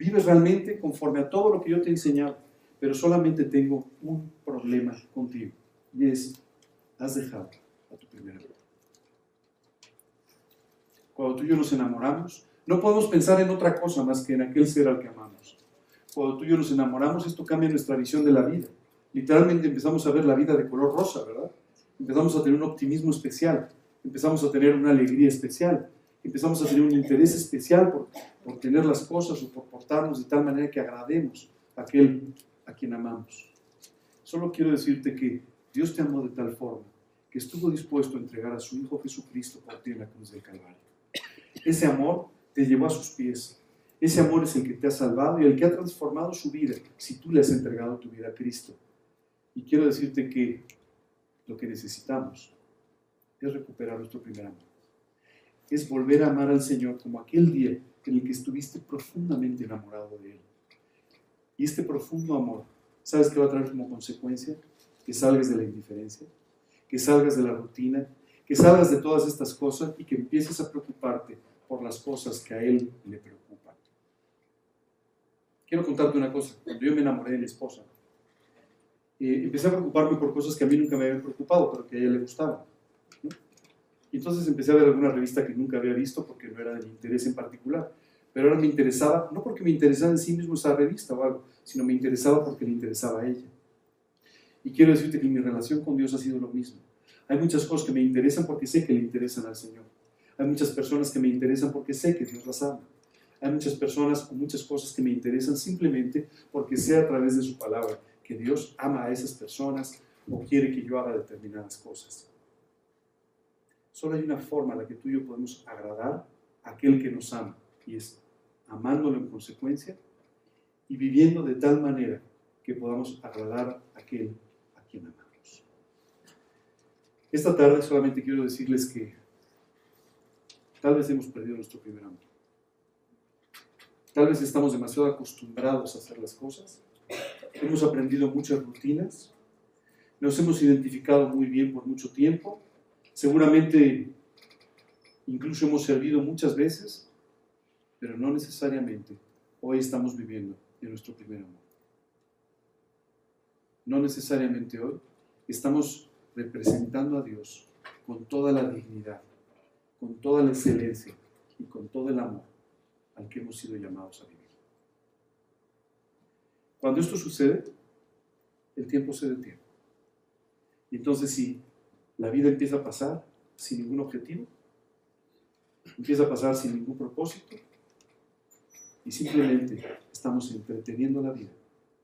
Vives realmente conforme a todo lo que yo te he enseñado, pero solamente tengo un problema contigo. Y es, has dejado a tu primera vez. Cuando tú y yo nos enamoramos, no podemos pensar en otra cosa más que en aquel ser al que amamos. Cuando tú y yo nos enamoramos, esto cambia nuestra visión de la vida literalmente empezamos a ver la vida de color rosa, ¿verdad? Empezamos a tener un optimismo especial, empezamos a tener una alegría especial, empezamos a tener un interés especial por, por tener las cosas o por portarnos de tal manera que agrademos a aquel a quien amamos. Solo quiero decirte que Dios te amó de tal forma que estuvo dispuesto a entregar a su Hijo Jesucristo por ti en la cruz del Calvario. Ese amor te llevó a sus pies. Ese amor es el que te ha salvado y el que ha transformado su vida si tú le has entregado tu vida a Cristo. Y quiero decirte que lo que necesitamos es recuperar nuestro primer amor. Es volver a amar al Señor como aquel día en el que estuviste profundamente enamorado de Él. Y este profundo amor, ¿sabes qué va a traer como consecuencia? Que salgas de la indiferencia, que salgas de la rutina, que salgas de todas estas cosas y que empieces a preocuparte por las cosas que a Él le preocupan. Quiero contarte una cosa. Cuando yo me enamoré de mi esposa, eh, empecé a preocuparme por cosas que a mí nunca me habían preocupado, pero que a ella le gustaban. Y entonces empecé a ver alguna revista que nunca había visto porque no era de mi interés en particular. Pero ahora me interesaba, no porque me interesaba en sí mismo esa revista o algo, sino me interesaba porque le interesaba a ella. Y quiero decirte que mi relación con Dios ha sido lo mismo. Hay muchas cosas que me interesan porque sé que le interesan al Señor. Hay muchas personas que me interesan porque sé que Dios las ama. Hay muchas personas o muchas cosas que me interesan simplemente porque sé a través de su palabra que Dios ama a esas personas o quiere que yo haga determinadas cosas. Solo hay una forma en la que tú y yo podemos agradar a aquel que nos ama, y es amándolo en consecuencia y viviendo de tal manera que podamos agradar a aquel a quien amamos. Esta tarde solamente quiero decirles que tal vez hemos perdido nuestro primer amor. Tal vez estamos demasiado acostumbrados a hacer las cosas hemos aprendido muchas rutinas, nos hemos identificado muy bien por mucho tiempo, seguramente incluso hemos servido muchas veces, pero no necesariamente hoy estamos viviendo en nuestro primer amor. No necesariamente hoy estamos representando a Dios con toda la dignidad, con toda la excelencia y con todo el amor al que hemos sido llamados a vivir. Cuando esto sucede, el tiempo se detiene. Entonces si la vida empieza a pasar sin ningún objetivo, empieza a pasar sin ningún propósito, y simplemente estamos entreteniendo la vida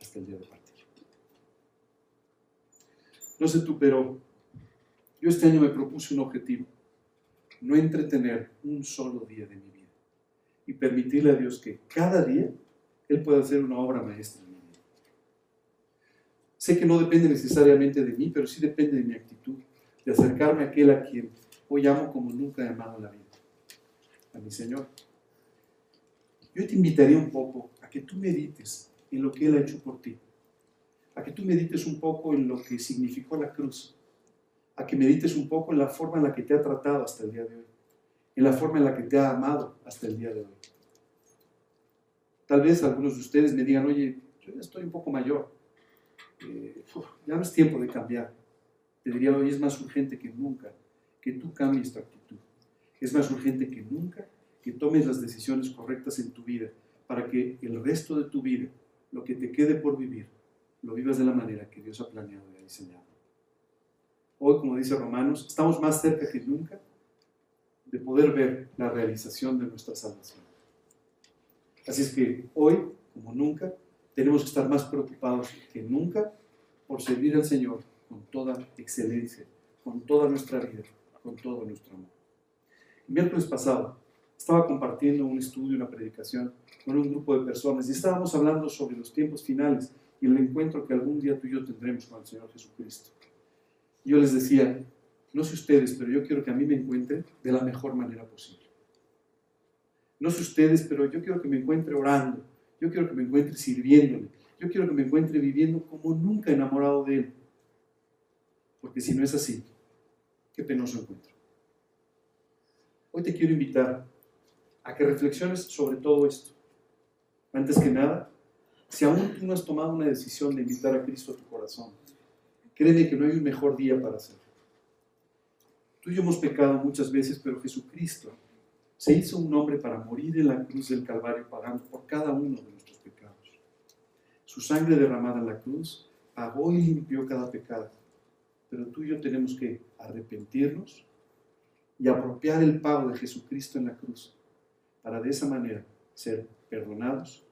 hasta el día de partir. No sé tú, pero yo este año me propuse un objetivo, no entretener un solo día de mi vida y permitirle a Dios que cada día Él pueda hacer una obra maestra en mi vida. Sé que no depende necesariamente de mí, pero sí depende de mi actitud, de acercarme a aquel a quien hoy amo como nunca he amado la vida, a mi Señor. Yo te invitaría un poco a que tú medites en lo que Él ha hecho por ti, a que tú medites un poco en lo que significó la cruz, a que medites un poco en la forma en la que te ha tratado hasta el día de hoy, en la forma en la que te ha amado hasta el día de hoy. Tal vez algunos de ustedes me digan, oye, yo ya estoy un poco mayor, eh, ya no es tiempo de cambiar. Te diría, hoy es más urgente que nunca que tú cambies tu actitud. Es más urgente que nunca que tomes las decisiones correctas en tu vida para que el resto de tu vida, lo que te quede por vivir, lo vivas de la manera que Dios ha planeado y ha diseñado. Hoy, como dice Romanos, estamos más cerca que nunca de poder ver la realización de nuestra salvación. Así es que hoy, como nunca, tenemos que estar más preocupados que nunca por servir al Señor con toda excelencia, con toda nuestra vida, con todo nuestro amor. El miércoles pasado estaba compartiendo un estudio, una predicación con un grupo de personas y estábamos hablando sobre los tiempos finales y el encuentro que algún día tú y yo tendremos con el Señor Jesucristo. Yo les decía, no sé ustedes, pero yo quiero que a mí me encuentren de la mejor manera posible. No sé ustedes, pero yo quiero que me encuentre orando, yo quiero que me encuentre sirviéndole, yo quiero que me encuentre viviendo como nunca enamorado de Él. Porque si no es así, qué penoso encuentro. Hoy te quiero invitar a que reflexiones sobre todo esto. Antes que nada, si aún tú no has tomado una decisión de invitar a Cristo a tu corazón, créeme que no hay un mejor día para hacerlo. Tú y yo hemos pecado muchas veces, pero Jesucristo se hizo un hombre para morir en la cruz del Calvario pagando por cada uno de nuestros pecados. Su sangre derramada en la cruz pagó y limpió cada pecado. Pero tú y yo tenemos que arrepentirnos y apropiar el pago de Jesucristo en la cruz para de esa manera ser perdonados,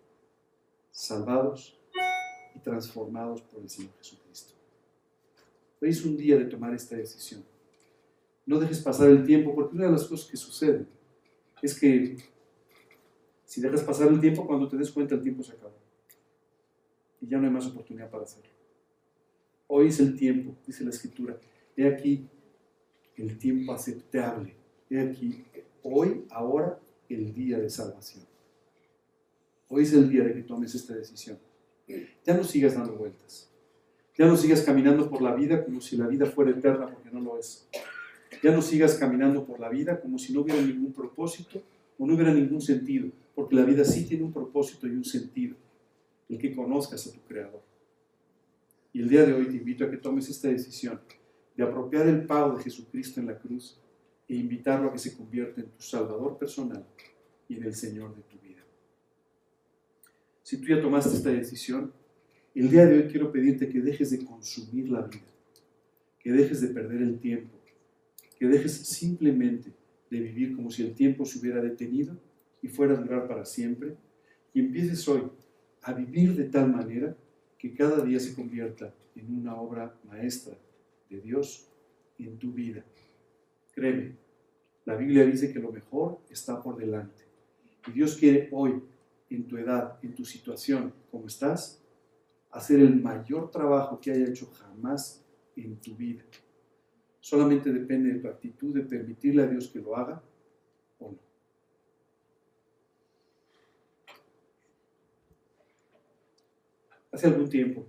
salvados y transformados por el Señor Jesucristo. Hoy es un día de tomar esta decisión. No dejes pasar el tiempo, porque una de las cosas que sucede es que si dejas pasar el tiempo, cuando te des cuenta el tiempo se acaba. Y ya no hay más oportunidad para hacerlo. Hoy es el tiempo, dice la Escritura. He aquí el tiempo aceptable. He aquí, hoy, ahora, el día de salvación. Hoy es el día de que tomes esta decisión. Ya no sigas dando vueltas. Ya no sigas caminando por la vida como si la vida fuera eterna, porque no lo es. Ya no sigas caminando por la vida como si no hubiera ningún propósito o no hubiera ningún sentido, porque la vida sí tiene un propósito y un sentido, el que conozcas a tu Creador. Y el día de hoy te invito a que tomes esta decisión de apropiar el pago de Jesucristo en la cruz e invitarlo a que se convierta en tu Salvador personal y en el Señor de tu vida. Si tú ya tomaste esta decisión, el día de hoy quiero pedirte que dejes de consumir la vida, que dejes de perder el tiempo, que dejes simplemente de vivir como si el tiempo se hubiera detenido y fuera a durar para siempre, y empieces hoy a vivir de tal manera que cada día se convierta en una obra maestra de Dios en tu vida. Créeme, la Biblia dice que lo mejor está por delante. Y Dios quiere hoy, en tu edad, en tu situación, como estás, hacer el mayor trabajo que haya hecho jamás en tu vida. Solamente depende de tu actitud de permitirle a Dios que lo haga o no. Hace algún tiempo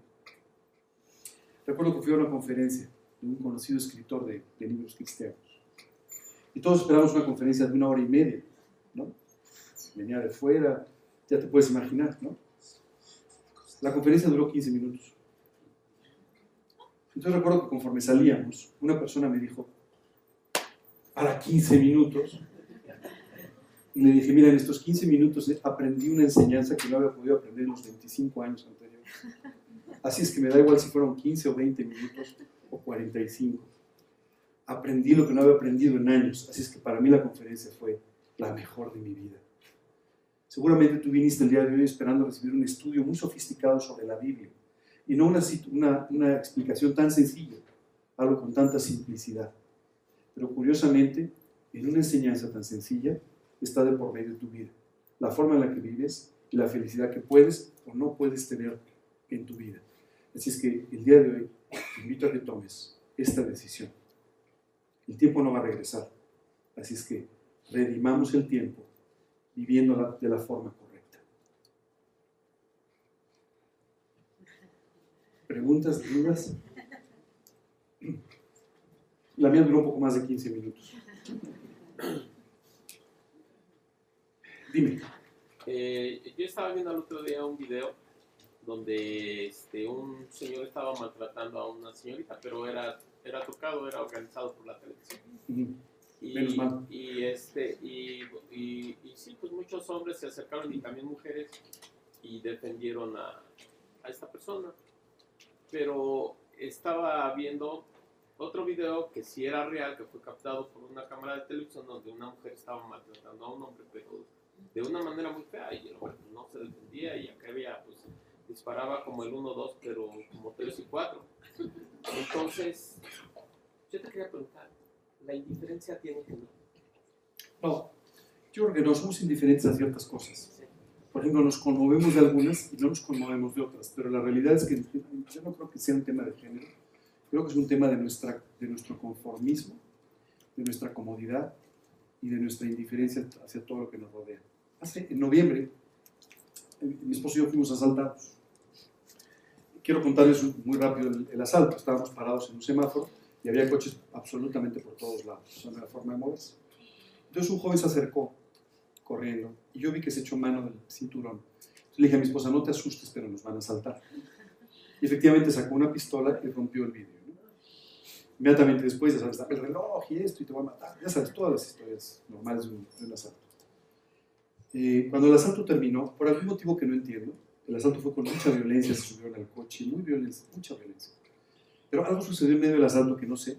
Recuerdo que fui a una conferencia de un conocido escritor de, libros cristianos. Y todos esperamos una conferencia de una hora y media, ¿no? Venía de fuera, ya te puedes imaginar, ¿no? La conferencia duró 15 minutos. Entonces recuerdo que conforme salíamos, una persona me dijo, para 15 minutos, y le dije, mira, en estos 15 minutos aprendí una enseñanza que no había podido aprender en los 25 años anteriores. Así es que me da igual si fueron 15 o 20 minutos o 45. Aprendí lo que no había aprendido en años. Así es que para mí la conferencia fue la mejor de mi vida. Seguramente tú viniste el día de hoy esperando recibir un estudio muy sofisticado sobre la Biblia y no una, una, explicación tan sencilla, algo con tanta simplicidad. Pero curiosamente, en una enseñanza tan sencilla, está de por medio tu vida. La forma en la que vives y la felicidad que puedes o no puedes tener en tu vida. Así es que el día de hoy te invito a que tomes esta decisión. El tiempo no va a regresar. Así es que redimamos el tiempo viviendo de la forma correcta. ¿Preguntas, dudas? La mía duró un poco más de 15 minutos. Dime. Eh, yo estaba viendo el otro día un video donde este, un señor estaba maltratando a una señorita, pero era, era tocado, era organizado por la televisión. Y, Menos mal. Y, este, y, y, y, sí, pues muchos hombres se acercaron y también mujeres y defendieron a, a esta persona. Pero estaba viendo otro video que sí era real, que fue captado por una cámara de televisión donde una mujer estaba maltratando a un hombre, pero de una manera muy fea y el hombre pues, no se defendía y acá había, pues, disparaba como el 1-2, pero como 3 y 4. Entonces, yo te quería preguntar, ¿la indiferencia tiene género? No, yo creo que no somos indiferentes a ciertas cosas. Por ejemplo, nos conmovemos de algunas y no nos conmovemos de otras, pero la realidad es que yo no creo que sea un tema de género, creo que es un tema de, nuestra, de nuestro conformismo, de nuestra comodidad y de nuestra indiferencia hacia todo lo que nos rodea. Hace, en noviembre, mi esposo y yo fuimos asaltados. Quiero contarles muy rápido el, el, asalto. Estábamos parados en un semáforo y había coches absolutamente por todos lados. Esa no era forma de moverse. Entonces un joven se acercó corriendo y yo vi que se echó mano del cinturón. Entonces le dije a mi esposa, no te asustes, pero nos van a asaltar. Y efectivamente sacó una pistola y rompió el vidrio. ¿no? Inmediatamente después, ya sabes, el reloj y esto y te voy a matar. Ya sabes, todas las historias normales de un, de un asalto. Eh, cuando el asalto terminó, por algún motivo que no entiendo, el asalto fue con mucha violencia, se subieron al coche, muy violencia, mucha violencia. Pero algo sucedió en medio del asalto que no sé.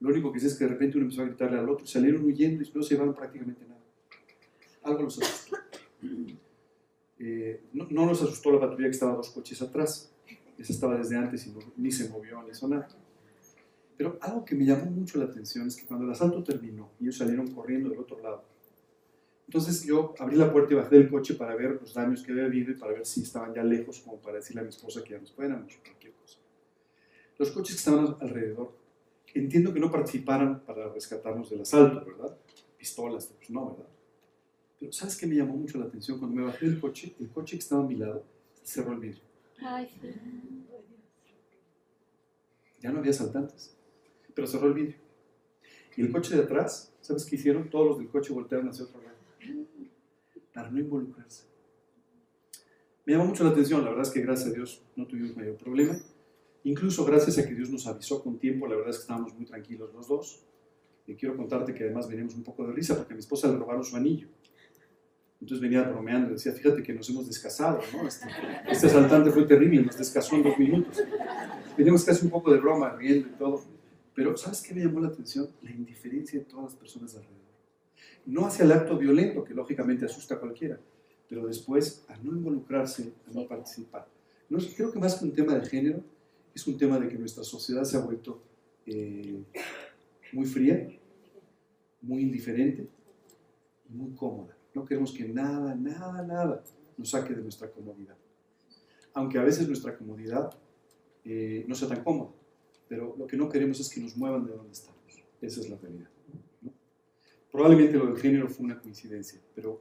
Lo único que sé es que de repente uno empezó a gritarle al otro, salieron huyendo y no se llevaron prácticamente nada. Algo los asustó. Eh, no, no, nos asustó la patrulla que estaba dos coches atrás. Esa estaba desde antes y no, ni se movió ni hizo nada. Pero algo que me llamó mucho la atención es que cuando el asalto terminó y ellos salieron corriendo del otro lado, entonces yo abrí la puerta y bajé del coche para ver los daños que había habido y para ver si estaban ya lejos, como para decirle a mi esposa que ya nos fuéramos o cualquier cosa. Los coches que estaban alrededor, entiendo que no participaran para rescatarnos del asalto, ¿verdad? Pistolas, pues no, ¿verdad? Pero ¿sabes qué me llamó mucho la atención? Cuando me bajé del coche, el coche que estaba a mi lado cerró el vidrio. Ay, sí. Ya no había asaltantes, pero cerró el vidrio. Y el coche de atrás, ¿sabes qué hicieron? Todos los del coche voltearon hacia otro lado para no involucrarse. Me llamó mucho la atención, la verdad es que gracias a Dios no tuvimos mayor problema. Incluso gracias a que Dios nos avisó con tiempo, la verdad es que estábamos muy tranquilos los dos. Y quiero contarte que además veníamos un poco de risa porque mi esposa le robaron su anillo. Entonces venía bromeando, decía, fíjate que nos hemos descasado. Este, este asaltante fue terrible, nos descasó en dos minutos. Veníamos casi un poco de broma, riendo y todo. Pero ¿sabes qué me llamó la atención? La indiferencia de todas las personas alrededor no hacia el acto violento, que lógicamente asusta a cualquiera, pero después a no involucrarse, a no participar. No, creo que más que un tema de género, es un tema de que nuestra sociedad se ha vuelto eh, muy fría, muy indiferente y muy cómoda. No queremos que nada, nada, nada nos saque de nuestra comodidad. Aunque a veces nuestra comodidad eh, no sea tan cómoda, pero lo que no queremos es que nos muevan de donde estamos. Esa es la realidad. Probablemente lo del género fue una coincidencia, pero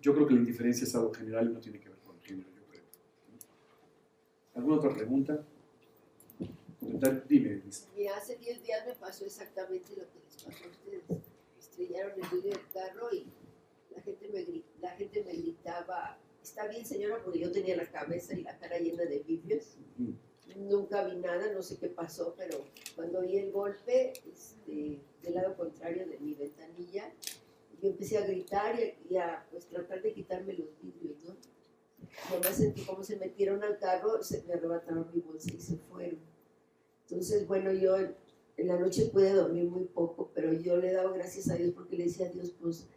yo creo que la indiferencia es algo general y no tiene que ver con el género, yo creo. ¿Alguna otra pregunta? Dime. Mira, hace 10 días me pasó exactamente lo que les pasó a ustedes. Estrellaron el vidrio del carro y la gente me, la gente me gritaba, está bien señora, porque yo tenía la cabeza y la cara llena de vidrios. Mm. Nunca vi nada, no sé qué pasó, pero cuando oí el golpe este, del lado contrario de mi ventanilla, yo empecé a gritar y, y a pues, tratar de quitarme los vidrios, ¿no? Nomás sentí cómo se metieron al carro, se me arrebataron mi bolsa y se fueron. Entonces, bueno, yo en, la noche pude dormir muy poco, pero yo le daba gracias a Dios porque le decía a Dios, pues,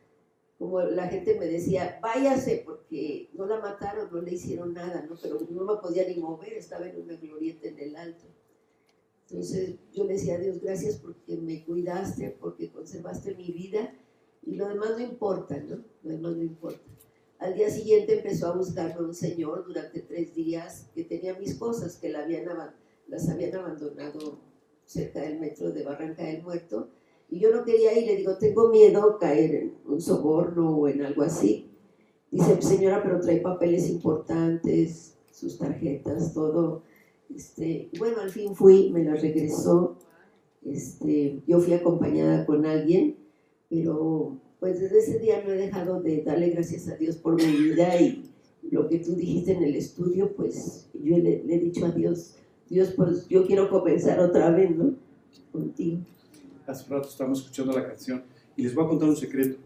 como la gente me decía, váyase porque no la mataron, no le hicieron nada, ¿no? Pero no me podía ni mover, estaba en una glorieta en el alto. Entonces yo le decía a Dios, gracias porque me cuidaste, porque conservaste mi vida y lo demás no importa, ¿no? Lo demás no importa. Al día siguiente empezó a buscarme un señor durante tres días que tenía mis cosas, que la habían, las habían abandonado cerca del metro de Barranca del Muerto. Y yo no quería ir, le digo, tengo miedo caer en un soborno o en algo así. Dice, señora, pero trae papeles importantes, sus tarjetas, todo. Este, bueno, al fin fui, me las regresó. Este, yo fui acompañada con alguien, pero pues desde ese día no he dejado de darle gracias a Dios por mi vida y lo que tú dijiste en el estudio, pues yo le, le he dicho a Dios, Dios, pues yo quiero comenzar otra vez, ¿no? Contigo. Hace rato estábamos escuchando la canción y les voy a contar un secreto.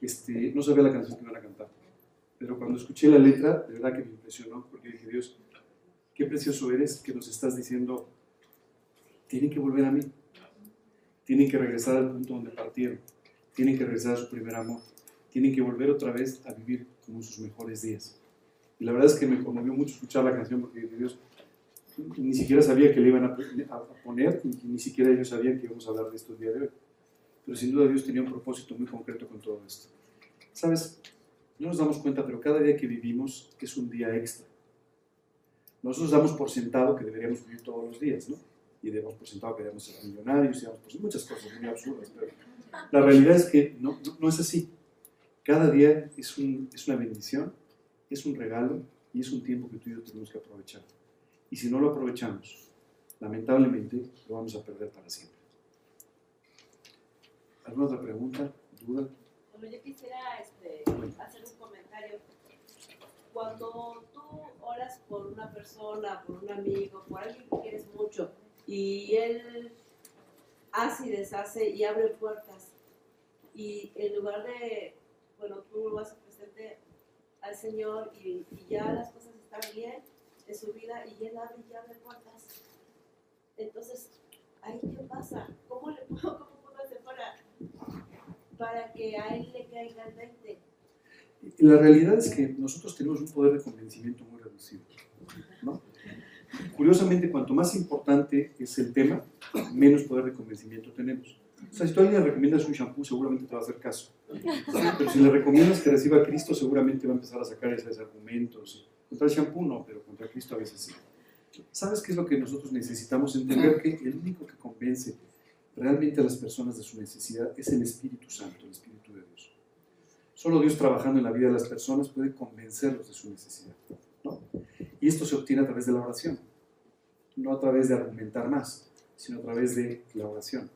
Este, no sabía la canción que iban a cantar, pero cuando escuché la letra, de verdad que me impresionó, porque dije, Dios, qué precioso eres que nos estás diciendo, tienen que volver a mí, tienen que regresar al punto donde partieron, tienen que regresar a su primer amor, tienen que volver otra vez a vivir como sus mejores días. Y la verdad es que me conmovió mucho escuchar la canción porque dije, Dios, ni siquiera sabía que le iban a, poner, y ni siquiera ellos sabían que íbamos a hablar de esto el día de hoy. Pero sin duda Dios tenía un propósito muy concreto con todo esto. ¿Sabes? No nos damos cuenta, pero cada día que vivimos es un día extra. Nosotros damos por sentado que deberíamos vivir todos los días, ¿no? Y damos por sentado que debemos ser millonarios y damos por muchas cosas muy absurdas, pero la realidad es que no, no, no es así. Cada día es, un, es una bendición, es un regalo y es un tiempo que tú y yo tenemos que aprovechar. Y si no lo aprovechamos, lamentablemente lo vamos a perder para siempre. ¿Alguna otra pregunta? ¿Duda? Bueno, yo quisiera este, hacer un comentario. Cuando tú oras por una persona, por un amigo, por alguien que quieres mucho, y él hace y deshace y abre puertas, y en lugar de, bueno, tú lo vas a presente al Señor y, y ya las cosas están bien en su vida y él abre y abre puertas. Entonces, ¿ahí qué pasa? ¿Cómo le puedo, cómo puedo hacer para, para que a él le caiga el 20? Y La realidad es que nosotros tenemos un poder de convencimiento muy reducido. ¿no? Curiosamente, cuanto más importante es el tema, menos poder de convencimiento tenemos. O sea, si tú a alguien le recomiendas un shampoo, seguramente te va a hacer caso. Pero si le recomiendas que reciba a Cristo, seguramente va a empezar a sacar esos argumentos. Contra el shampoo no, pero contra Cristo a veces sí. ¿Sabes qué es lo que nosotros necesitamos? Entender que el único que convence realmente a las personas de su necesidad es el Espíritu Santo, el Espíritu de Dios. Solo Dios trabajando en la vida de las personas puede convencerlos de su necesidad. ¿no? Y esto se obtiene a través de la oración, no a través de argumentar más, sino a través de la oración.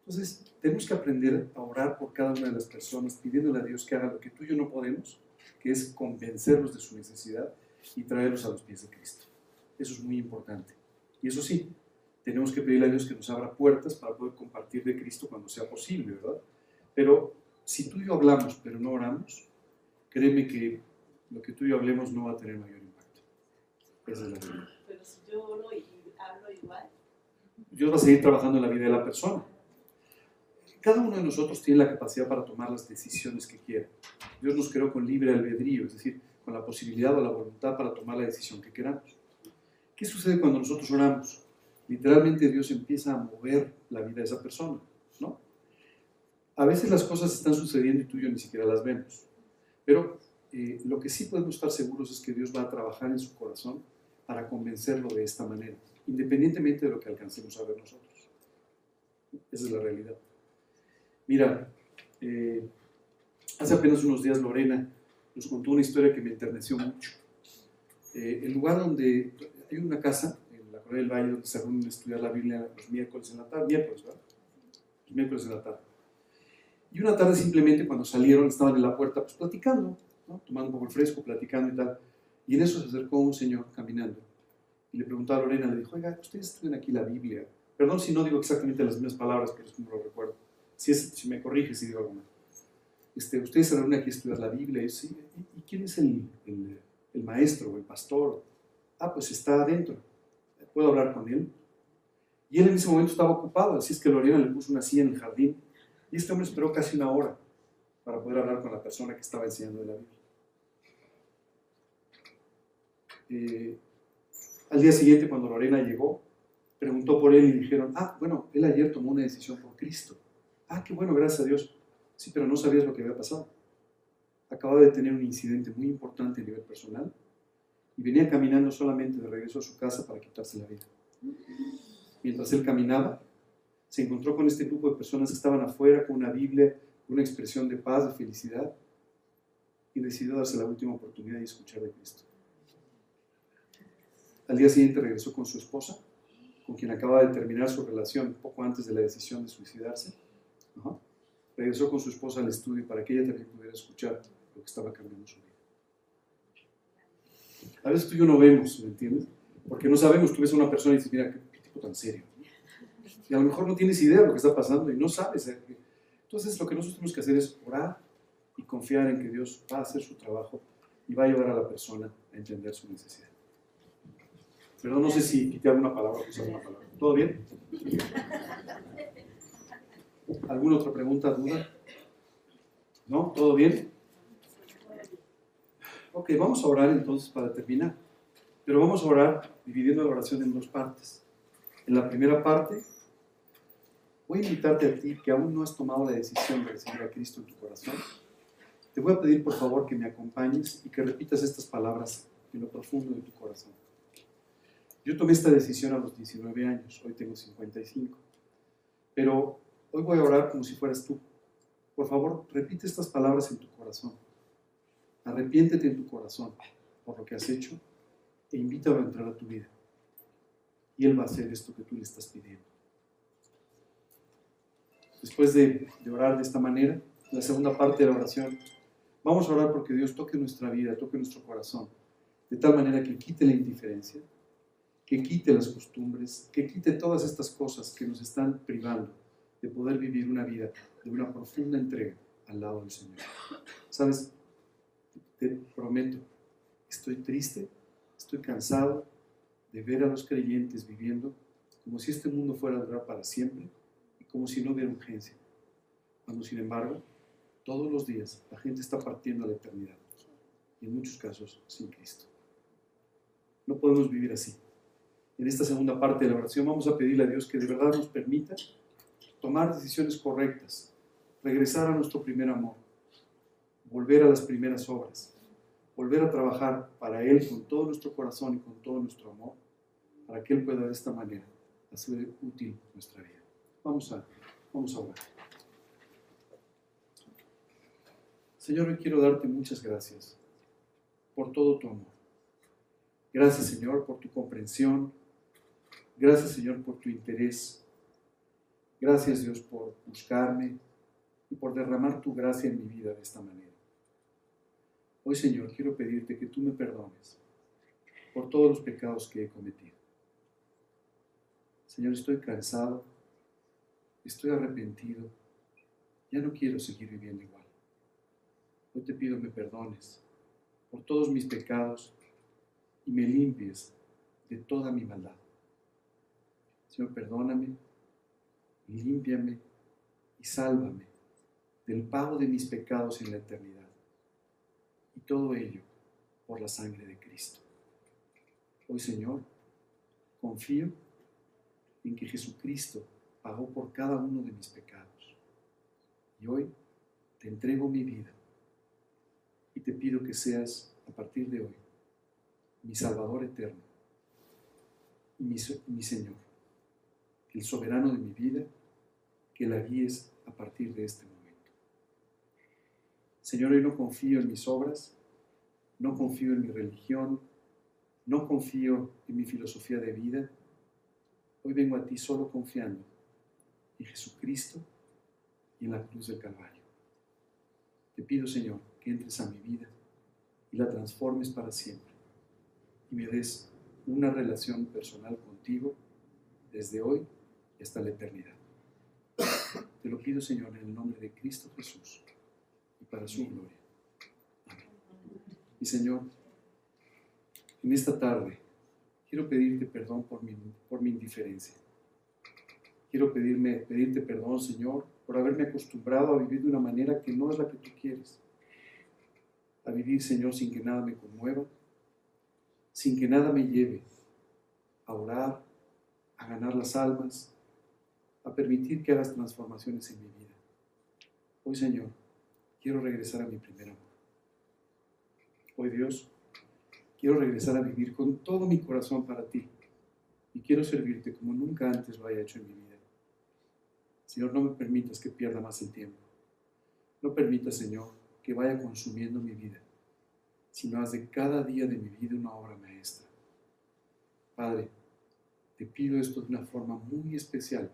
Entonces, tenemos que aprender a orar por cada una de las personas, pidiéndole a Dios que haga lo que tú y yo no podemos, que es convencerlos de su necesidad y traerlos a los pies de Cristo. Eso es muy importante. Y eso sí, tenemos que pedirle a Dios que nos abra puertas para poder compartir de Cristo cuando sea posible, ¿verdad? Pero si tú y yo hablamos, pero no oramos, créeme que lo que tú y yo hablemos no va a tener mayor impacto. Esa es la realidad. Pero si yo oro y hablo igual, Dios va a seguir trabajando en la vida de la persona. Cada uno de nosotros tiene la capacidad para tomar las decisiones que quiera. Dios nos creó con libre albedrío, es decir, la posibilidad o la voluntad para tomar la decisión que queramos. ¿Qué sucede cuando nosotros oramos? Literalmente Dios empieza a mover la vida de esa persona, ¿no? A veces las cosas están sucediendo y tú y yo ni siquiera las vemos. Pero eh, lo que sí podemos estar seguros es que Dios va a trabajar en su corazón para convencerlo de esta manera, independientemente de lo que alcancemos a ver nosotros. Esa es la realidad. Mira, eh, hace apenas unos días Lorena nos contó una historia que me enterneció mucho. Eh, el lugar donde hay una casa en la Correa del Valle, donde se reúnen a estudiar la Biblia los miércoles en la tarde, miércoles, ¿verdad? Los miércoles en la tarde. Y una tarde simplemente cuando salieron estaban en la puerta pues platicando, tomando un poco el fresco, platicando y tal. Y en eso se acercó un señor caminando y le preguntó a Lorena, le dijo, oiga, ustedes estudian aquí la Biblia. Perdón si no digo exactamente las mismas palabras, pero es como lo recuerdo. Si, es, si me corrige si digo algo mal. Este, ustedes se reúnen aquí a estudiar la Biblia. Y, sí, ¿y quién es el, maestro o el pastor? Ah, pues está adentro. ¿Puedo hablar con él? Y él en ese momento estaba ocupado, así es que Lorena le puso una silla en el jardín. Y este hombre esperó casi una hora para poder hablar con la persona que estaba enseñando de la Biblia. Eh, al día siguiente, cuando Lorena llegó, preguntó por él y dijeron, ah, bueno, él ayer tomó una decisión por Cristo. Ah, qué bueno, gracias a Dios. Sí, pero no sabías lo que había pasado. Acababa de tener un incidente muy importante a nivel personal y venía caminando solamente de regreso a su casa para quitarse la vida. Mientras él caminaba, se encontró con este grupo de personas que estaban afuera con una Biblia, una expresión de paz, de felicidad, y decidió darse la última oportunidad de escuchar de Cristo. Al día siguiente regresó con su esposa, con quien acaba de terminar su relación poco antes de la decisión de suicidarse. Regresó con su esposa al estudio para que ella también pudiera escuchar lo que estaba cambiando su vida. A veces tú y yo no vemos, ¿me entiendes? Porque no sabemos, tú ves a una persona y dices, mira, qué, tipo tan serio. Y a lo mejor no tienes idea de lo que está pasando y no sabes. Entonces lo que nosotros tenemos que hacer es orar y confiar en que Dios va a hacer su trabajo y va a ayudar a la persona a entender su necesidad. Pero no sé si quité alguna palabra o alguna palabra. ¿Todo bien? ¿Alguna otra pregunta, duda? ¿No? ¿Todo bien? Ok, vamos a orar entonces para terminar. Pero vamos a orar dividiendo la oración en dos partes. En la primera parte, voy a invitarte a ti que aún no has tomado la decisión de recibir a Cristo en tu corazón. Te voy a pedir por favor que me acompañes y que repitas estas palabras en lo profundo de tu corazón. Yo tomé esta decisión a los 19 años, hoy tengo 55. Pero hoy voy a orar como si fueras tú. Por favor, repite estas palabras en tu corazón. Arrepiéntete en tu corazón por lo que has hecho e invítalo a entrar a tu vida. Y Él va a hacer esto que tú le estás pidiendo. Después de, de orar de esta manera, la segunda parte de la oración, vamos a orar porque Dios toque nuestra vida, toque nuestro corazón, de tal manera que quite la indiferencia, que quite las costumbres, que quite todas estas cosas que nos están privando de poder vivir una vida de una profunda entrega al lado del Señor. ¿Sabes? Te prometo, estoy triste, estoy cansado de ver a los creyentes viviendo como si este mundo fuera a durar para siempre y como si no hubiera urgencia. Cuando sin embargo, todos los días la gente está partiendo a la eternidad y en muchos casos sin Cristo. No podemos vivir así en esta segunda parte de la oración vamos a pedirle a Dios que de verdad nos permita tomar decisiones correctas, regresar a nuestro primer amor, volver a las primeras obras, volver a trabajar para Él con todo nuestro corazón y con todo nuestro amor, para que Él pueda de esta manera hacer útil nuestra vida. Vamos a, vamos a orar. Señor, hoy quiero darte muchas gracias por todo tu amor. Gracias, Señor, por tu comprensión, Gracias Señor por tu interés. Gracias Dios por buscarme y por derramar tu gracia en mi vida de esta manera. Hoy Señor quiero pedirte que tú me perdones por todos los pecados que he cometido. Señor, estoy cansado, estoy arrepentido, ya no quiero seguir viviendo igual. Hoy te pido me perdones por todos mis pecados y me limpies de toda mi maldad. Señor, perdóname, límpiame y sálvame del pago de mis pecados en la eternidad. Y todo ello por la sangre de Cristo. Hoy, Señor, confío en que Jesucristo pagó por cada uno de mis pecados. Y hoy te entrego mi vida y te pido que seas, a partir de hoy, mi Salvador eterno y mi, mi Señor el soberano de mi vida, que la guíes a partir de este momento. Señor, hoy no confío en mis obras, no confío en mi religión, no confío en mi filosofía de vida, Hoy vengo a ti solo confiando en Jesucristo y en la cruz del Calvario. Te pido, Señor, que entres a mi vida y la transformes para siempre y me des una relación personal contigo desde hoy hasta la eternidad. Te lo pido, Señor, en el nombre de Cristo Jesús y para su gloria. Amén. Y Señor, en esta tarde quiero pedirte perdón por mi, por mi indiferencia. Quiero pedirme, pedirte perdón, Señor, por haberme acostumbrado a vivir de una manera que no es la que tú quieres. A vivir, Señor, sin que nada me conmueva, sin que nada me lleve a orar, a ganar las almas, a permitir que hagas transformaciones en mi vida. Hoy, Señor, quiero regresar a mi primer amor. Hoy, Dios, quiero regresar a vivir con todo mi corazón para ti y quiero servirte como nunca antes lo haya hecho en mi vida. Señor, no me permitas que pierda más el tiempo. No permitas, Señor, que vaya consumiendo mi vida, sino haz de cada día de mi vida una obra maestra. Padre, te pido esto de una forma muy especial.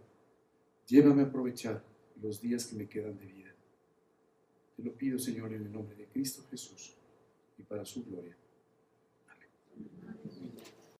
Llévame a aprovechar los días que me quedan de vida. Te lo pido, Señor, en el nombre de Cristo Jesús y para su gloria.